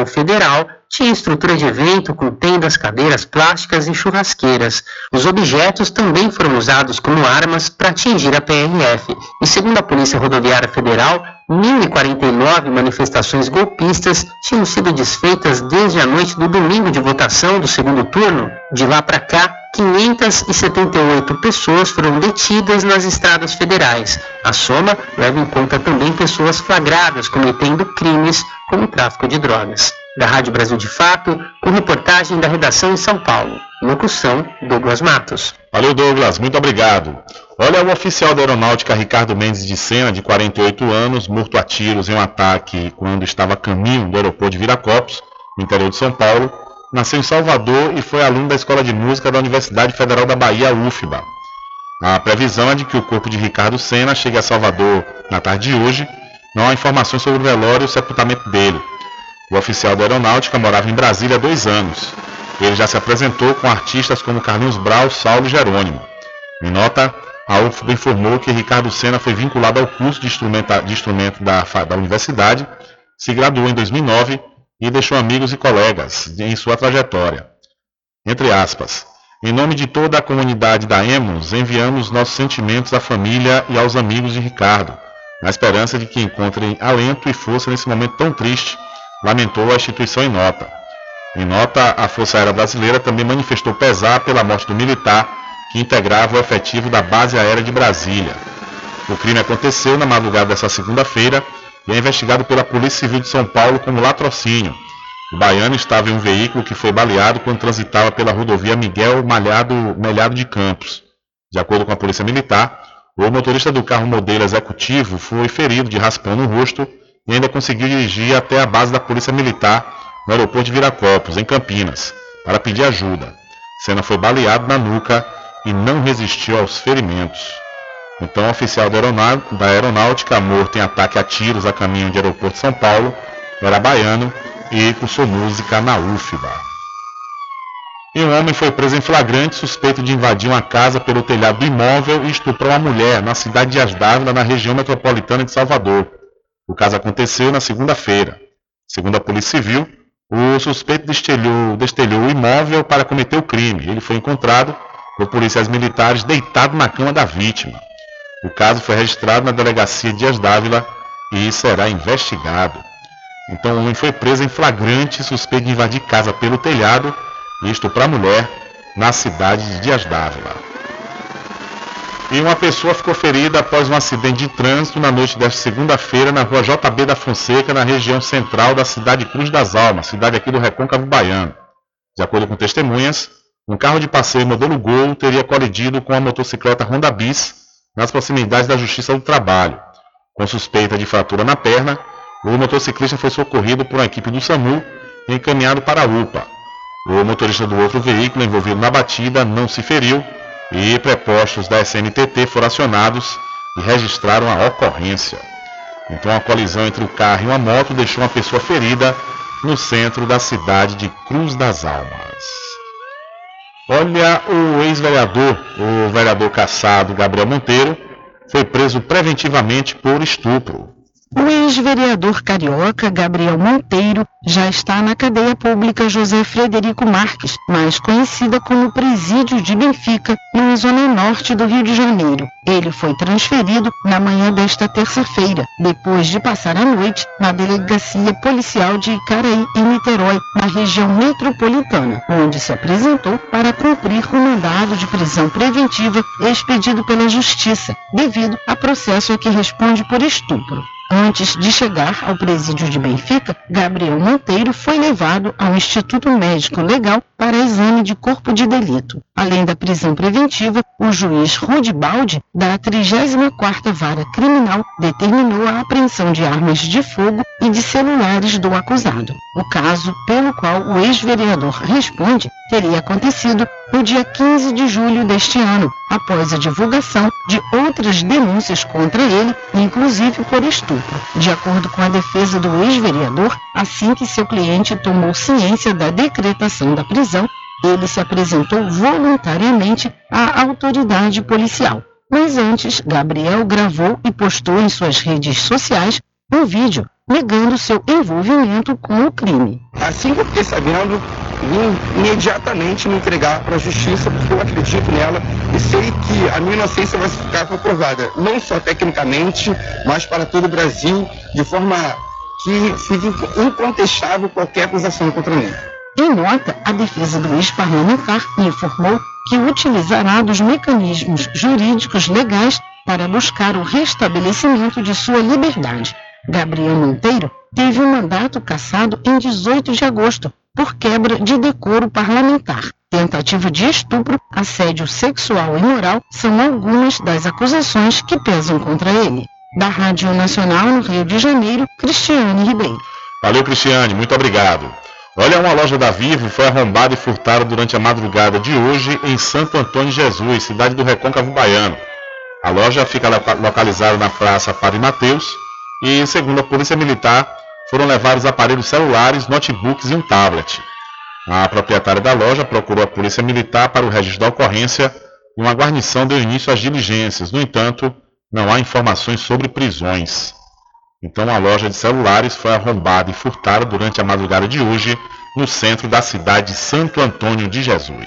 federal, tinha estrutura de evento com tendas, cadeiras plásticas e churrasqueiras. Os objetos também foram usados como armas para atingir a PRF. E segundo a Polícia Rodoviária Federal, 1.049 manifestações golpistas tinham sido desfeitas desde a noite do domingo de votação do segundo turno. De lá para cá, 578 pessoas foram detidas nas estradas federais. A soma leva em conta também pessoas flagradas cometendo crimes como tráfico de drogas. Da Rádio Brasil de Fato, com reportagem da redação em São Paulo. Locução: Douglas Matos. Valeu, Douglas. Muito obrigado. Olha, o oficial da aeronáutica Ricardo Mendes de Sena, de 48 anos, morto a tiros em um ataque quando estava a caminho do aeroporto de Viracopos, no interior de São Paulo, nasceu em Salvador e foi aluno da Escola de Música da Universidade Federal da Bahia, UFBA. A previsão é de que o corpo de Ricardo Sena chegue a Salvador na tarde de hoje. Não há informações sobre o velório e o sepultamento dele. O oficial da aeronáutica morava em Brasília há dois anos. Ele já se apresentou com artistas como Carlinhos Brau, Saulo e Jerônimo. Em nota, a UFBA informou que Ricardo Senna foi vinculado ao curso de, instrumenta- de instrumento da, da universidade, se graduou em 2009 e deixou amigos e colegas em sua trajetória. Entre aspas, em nome de toda a comunidade da EMOS, enviamos nossos sentimentos à família e aos amigos de Ricardo, na esperança de que encontrem alento e força nesse momento tão triste, lamentou a instituição em nota. Em nota, a Força Aérea Brasileira também manifestou pesar pela morte do militar que integrava o efetivo da Base Aérea de Brasília. O crime aconteceu na madrugada dessa segunda-feira e é investigado pela Polícia Civil de São Paulo como latrocínio. O baiano estava em um veículo que foi baleado quando transitava pela rodovia Miguel Malhado, Melhado de Campos. De acordo com a Polícia Militar, o motorista do carro modelo executivo foi ferido de raspão no rosto e ainda conseguiu dirigir até a base da Polícia Militar no aeroporto de Viracopos, em Campinas, para pedir ajuda. Senna foi baleado na nuca e não resistiu aos ferimentos. Então, o oficial da aeroná- da aeronáutica morto em ataque a tiros a caminho de aeroporto de São Paulo era baiano e cursou música na UFBA. E um homem foi preso em flagrante suspeito de invadir uma casa pelo telhado do imóvel e estuprou uma mulher na cidade de Asdávila, na região metropolitana de Salvador. O caso aconteceu na segunda-feira. Segundo a Polícia Civil, o suspeito destelhou, destelhou o imóvel para cometer o crime. Ele foi encontrado por policiais militares deitado na cama da vítima. O caso foi registrado na delegacia de Asdávila e será investigado. Então, o homem foi preso em flagrante suspeito de invadir casa pelo telhado e estuprar mulher na cidade de Dias Dávila. E uma pessoa ficou ferida após um acidente de trânsito na noite desta segunda-feira na rua JB da Fonseca, na região central da cidade de Cruz das Almas, cidade aqui do Recôncavo Baiano. De acordo com testemunhas, um carro de passeio modelo Gol teria colidido com a motocicleta Honda Bis nas proximidades da Justiça do Trabalho. Com suspeita de fratura na perna, o motociclista foi socorrido por uma equipe do SAMU e encaminhado para a UPA. O motorista do outro veículo envolvido na batida não se feriu e prepostos da SNTT foram acionados e registraram a ocorrência. Então a colisão entre o carro e uma moto deixou uma pessoa ferida no centro da cidade de Cruz das Almas. Olha, o ex-vereador, o vereador caçado Gabriel Monteiro, foi preso preventivamente por estupro. O ex-vereador carioca Gabriel Monteiro já está na cadeia pública José Frederico Marques, mais conhecida como Presídio de Benfica, na zona norte do Rio de Janeiro. Ele foi transferido na manhã desta terça-feira, depois de passar a noite na delegacia policial de Icaraí, em Niterói, na região metropolitana, onde se apresentou para cumprir o mandado de prisão preventiva expedido pela Justiça, devido a processo a que responde por estupro. Antes de chegar ao presídio de Benfica, Gabriel Monteiro foi levado ao Instituto Médico Legal para exame de corpo de delito. Além da prisão preventiva, o juiz Rudi Baldi, da 34ª Vara Criminal, determinou a apreensão de armas de fogo e de celulares do acusado. O caso pelo qual o ex-vereador responde teria acontecido no dia 15 de julho deste ano, após a divulgação de outras denúncias contra ele, inclusive por estupro. De acordo com a defesa do ex-vereador, assim que seu cliente tomou ciência da decretação da prisão, ele se apresentou voluntariamente à autoridade policial. Mas antes, Gabriel gravou e postou em suas redes sociais um vídeo negando seu envolvimento com o crime. Assim que eu fiquei sabendo, vim imediatamente me entregar para a justiça, porque eu acredito nela e sei que a minha inocência vai ficar comprovada, não só tecnicamente, mas para todo o Brasil, de forma que fique incontestável qualquer acusação contra mim. Em nota, a defesa do ex-parlamentar informou que utilizará dos mecanismos jurídicos legais para buscar o restabelecimento de sua liberdade. Gabriel Monteiro teve um mandato cassado em 18 de agosto por quebra de decoro parlamentar. Tentativa de estupro, assédio sexual e moral são algumas das acusações que pesam contra ele. Da Rádio Nacional no Rio de Janeiro, Cristiane Ribeiro. Valeu, Cristiane, muito obrigado. Olha, uma loja da Vivo foi arrombada e furtada durante a madrugada de hoje em Santo Antônio Jesus, cidade do Recôncavo Baiano. A loja fica loca- localizada na Praça Padre Mateus e, segundo a Polícia Militar, foram levados aparelhos celulares, notebooks e um tablet. A proprietária da loja procurou a polícia militar para o registro da ocorrência e uma guarnição deu início às diligências. No entanto, não há informações sobre prisões. Então a loja de celulares foi arrombada e furtada durante a madrugada de hoje no centro da cidade de Santo Antônio de Jesus.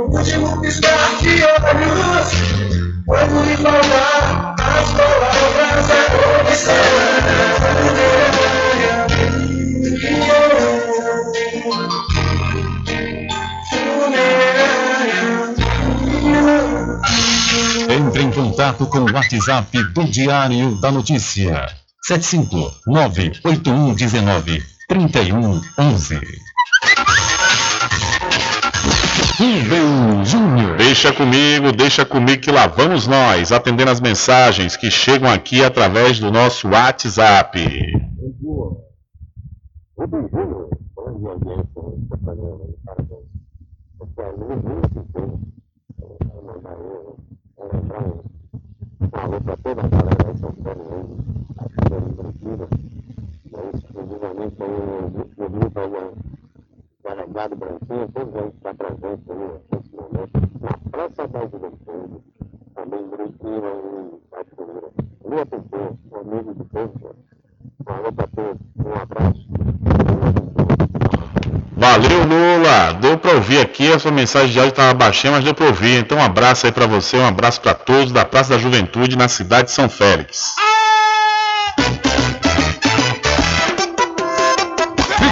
No último piscar de olhos. Quando lhe falar as palavras é opção. Entre em contato com o WhatsApp do Diário da Notícia. 759-8119-3111. Rubem Júnior. Deixa comigo, deixa comigo que lá vamos nós, atendendo as mensagens que chegam aqui através do nosso WhatsApp. Alô para toda a galera aí, São Paulo aí, aqui em Curitiba, né, exclusivamente aí no grupo aí, delegado Branquinho, todos eles estão presentes nesse momento, na Praça da Juventude, também Curitiba e Cachoeira. Lua Pessoa, um amigo de todos, alô para todos, um abraço. Valeu, Lula! Deu pra ouvir aqui, a sua mensagem de áudio estava baixinha, mas deu pra ouvir. Então, um abraço aí pra você, um abraço pra todos da Praça da Juventude, na cidade de São Félix.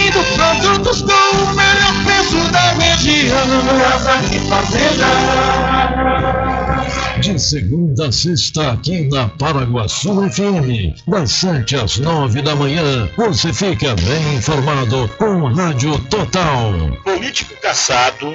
garantindo produtos com o melhor preço da região. Casa e Fazenda. De segunda a sexta, aqui na Paraguaçu FM, das 7 às 9 da manhã, você fica bem informado com Rádio Total. Político caçado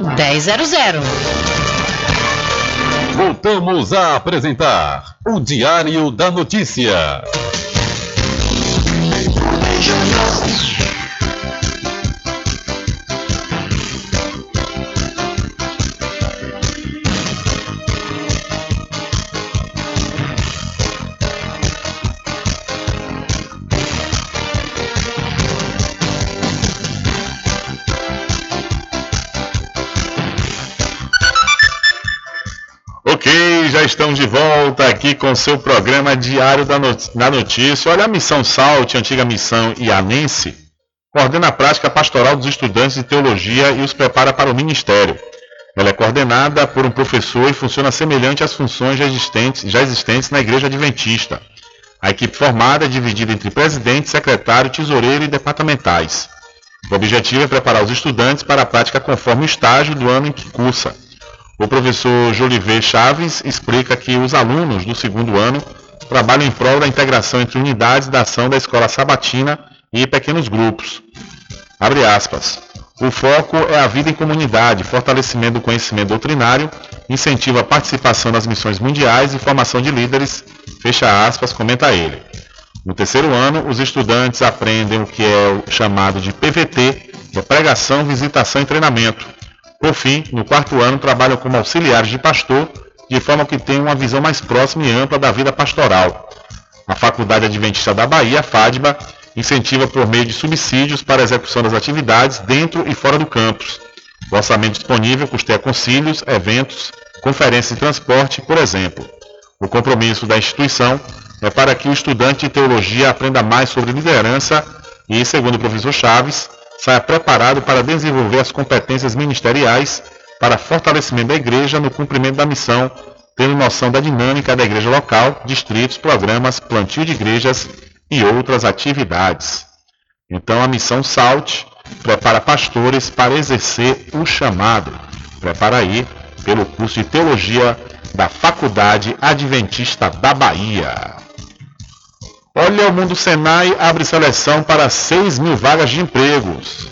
1000. Voltamos a apresentar o Diário da Notícia. Estamos de volta aqui com seu programa Diário da, no... da Notícia. Olha a missão SALT, antiga missão Ianense, coordena a prática pastoral dos estudantes de teologia e os prepara para o ministério. Ela é coordenada por um professor e funciona semelhante às funções já existentes, já existentes na Igreja Adventista. A equipe formada é dividida entre presidente, secretário, tesoureiro e departamentais. O objetivo é preparar os estudantes para a prática conforme o estágio do ano em que cursa. O professor Jolivet Chaves explica que os alunos do segundo ano trabalham em prol da integração entre unidades da ação da escola sabatina e pequenos grupos. Abre aspas. O foco é a vida em comunidade, fortalecimento do conhecimento doutrinário, incentivo a participação nas missões mundiais e formação de líderes, fecha aspas, comenta ele. No terceiro ano, os estudantes aprendem o que é o chamado de PVT, que é pregação, visitação e treinamento. Por fim, no quarto ano, trabalham como auxiliares de pastor, de forma que tenham uma visão mais próxima e ampla da vida pastoral. A Faculdade Adventista da Bahia, FADBA, incentiva por meio de subsídios para a execução das atividades dentro e fora do campus. O orçamento disponível custeia concílios, eventos, conferências e transporte, por exemplo. O compromisso da instituição é para que o estudante de teologia aprenda mais sobre liderança e, segundo o professor Chaves, saia preparado para desenvolver as competências ministeriais para fortalecimento da igreja no cumprimento da missão, tendo noção da dinâmica da igreja local, distritos, programas, plantio de igrejas e outras atividades. Então a missão SALT prepara pastores para exercer o chamado. Prepara aí pelo curso de teologia da Faculdade Adventista da Bahia. Olha, o Mundo Senai abre seleção para 6 mil vagas de empregos.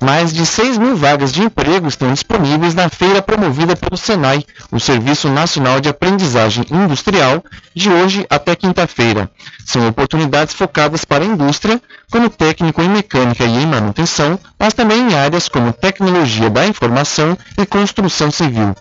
Mais de 6 mil vagas de emprego estão disponíveis na feira promovida pelo Senai, o Serviço Nacional de Aprendizagem Industrial, de hoje até quinta-feira. São oportunidades focadas para a indústria, como técnico em mecânica e em manutenção, mas também em áreas como tecnologia da informação e construção civil.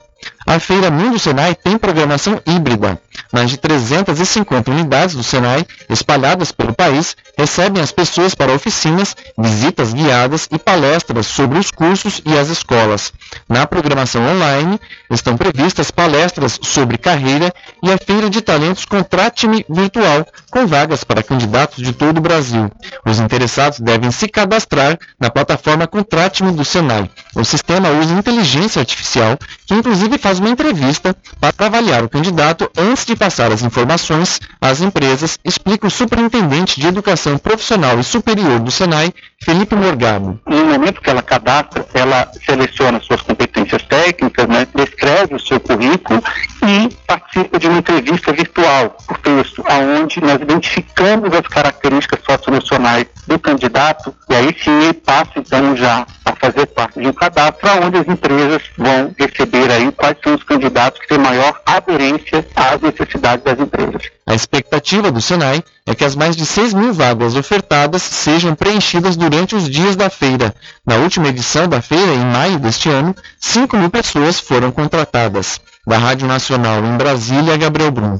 A Feira Mundo Senai tem programação híbrida. Mais de 350 unidades do Senai, espalhadas pelo país, recebem as pessoas para oficinas, visitas guiadas e palestras sobre os cursos e as escolas. Na programação online, estão previstas palestras sobre carreira e a Feira de Talentos Contrate-me Virtual, com vagas para candidatos de todo o Brasil. Os interessados devem se cadastrar na plataforma Contrate-me do Senai. O sistema usa inteligência artificial, que inclusive faz após uma entrevista para avaliar o candidato antes de passar as informações às empresas, explica o superintendente de Educação Profissional e Superior do Senai, Felipe Morgado. No momento que ela cadastra, ela seleciona suas competências técnicas, né, descreve o seu currículo e participa de uma entrevista virtual por texto, aonde nós identificamos as características socioemocionais do candidato e aí sim ele passa então já a fazer parte de um cadastro onde as empresas vão receber aí quais são os candidatos que têm maior aderência às necessidades das empresas. A expectativa do Senai é que as mais de 6 mil vagas ofertadas sejam preenchidas durante os dias da feira. Na última edição da feira, em maio deste ano, 5 mil pessoas foram contratadas. Da Rádio Nacional em Brasília, Gabriel Brum.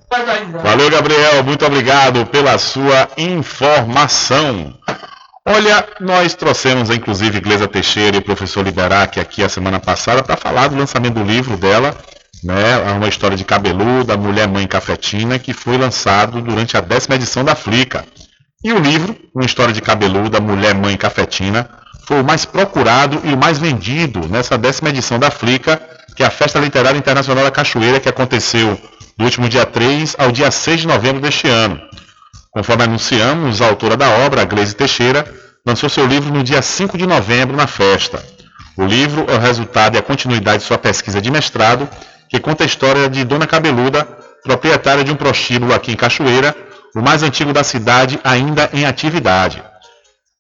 Valeu, Gabriel. Muito obrigado pela sua informação. Olha, nós trouxemos inclusive Gleza Teixeira e o professor Liberac aqui a semana passada para falar do lançamento do livro dela, né, uma história de cabeluda, Mulher Mãe Cafetina, que foi lançado durante a décima edição da Flica. E o livro, Uma História de Cabeluda, Mulher Mãe Cafetina, foi o mais procurado e o mais vendido nessa décima edição da Flica, que é a Festa Literária Internacional da Cachoeira, que aconteceu do último dia 3 ao dia 6 de novembro deste ano. Conforme anunciamos, a autora da obra, Gleise Teixeira, lançou seu livro no dia 5 de novembro na festa. O livro é o resultado e a continuidade de sua pesquisa de mestrado, que conta a história de Dona Cabeluda, proprietária de um prostíbulo aqui em Cachoeira, o mais antigo da cidade ainda em atividade.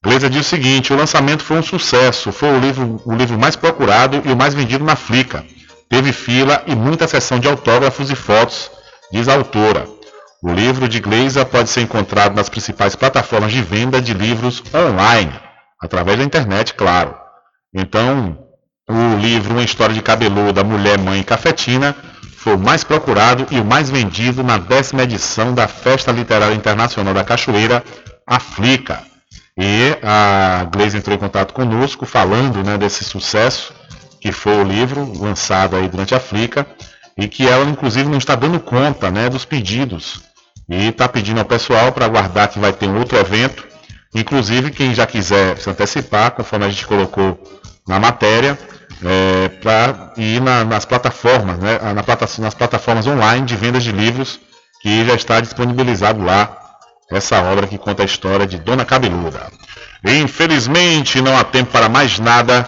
Gleisa diz o seguinte: o lançamento foi um sucesso, foi o livro, o livro mais procurado e o mais vendido na Flica. Teve fila e muita sessão de autógrafos e fotos, diz a autora. O livro de Gleisa pode ser encontrado nas principais plataformas de venda de livros online, através da internet, claro. Então, o livro Uma História de Cabeluda, Mulher, Mãe e Cafetina foi o mais procurado e o mais vendido na décima edição da Festa Literária Internacional da Cachoeira, a Flica. E a Gleisa entrou em contato conosco falando né, desse sucesso que foi o livro lançado aí durante a Flica e que ela inclusive não está dando conta né, dos pedidos e está pedindo ao pessoal para aguardar que vai ter um outro evento. Inclusive, quem já quiser se antecipar, conforme a gente colocou na matéria, é, para ir na, nas plataformas, né, na plata, nas plataformas online de vendas de livros, que já está disponibilizado lá essa obra que conta a história de Dona Cabeluda. Infelizmente, não há tempo para mais nada.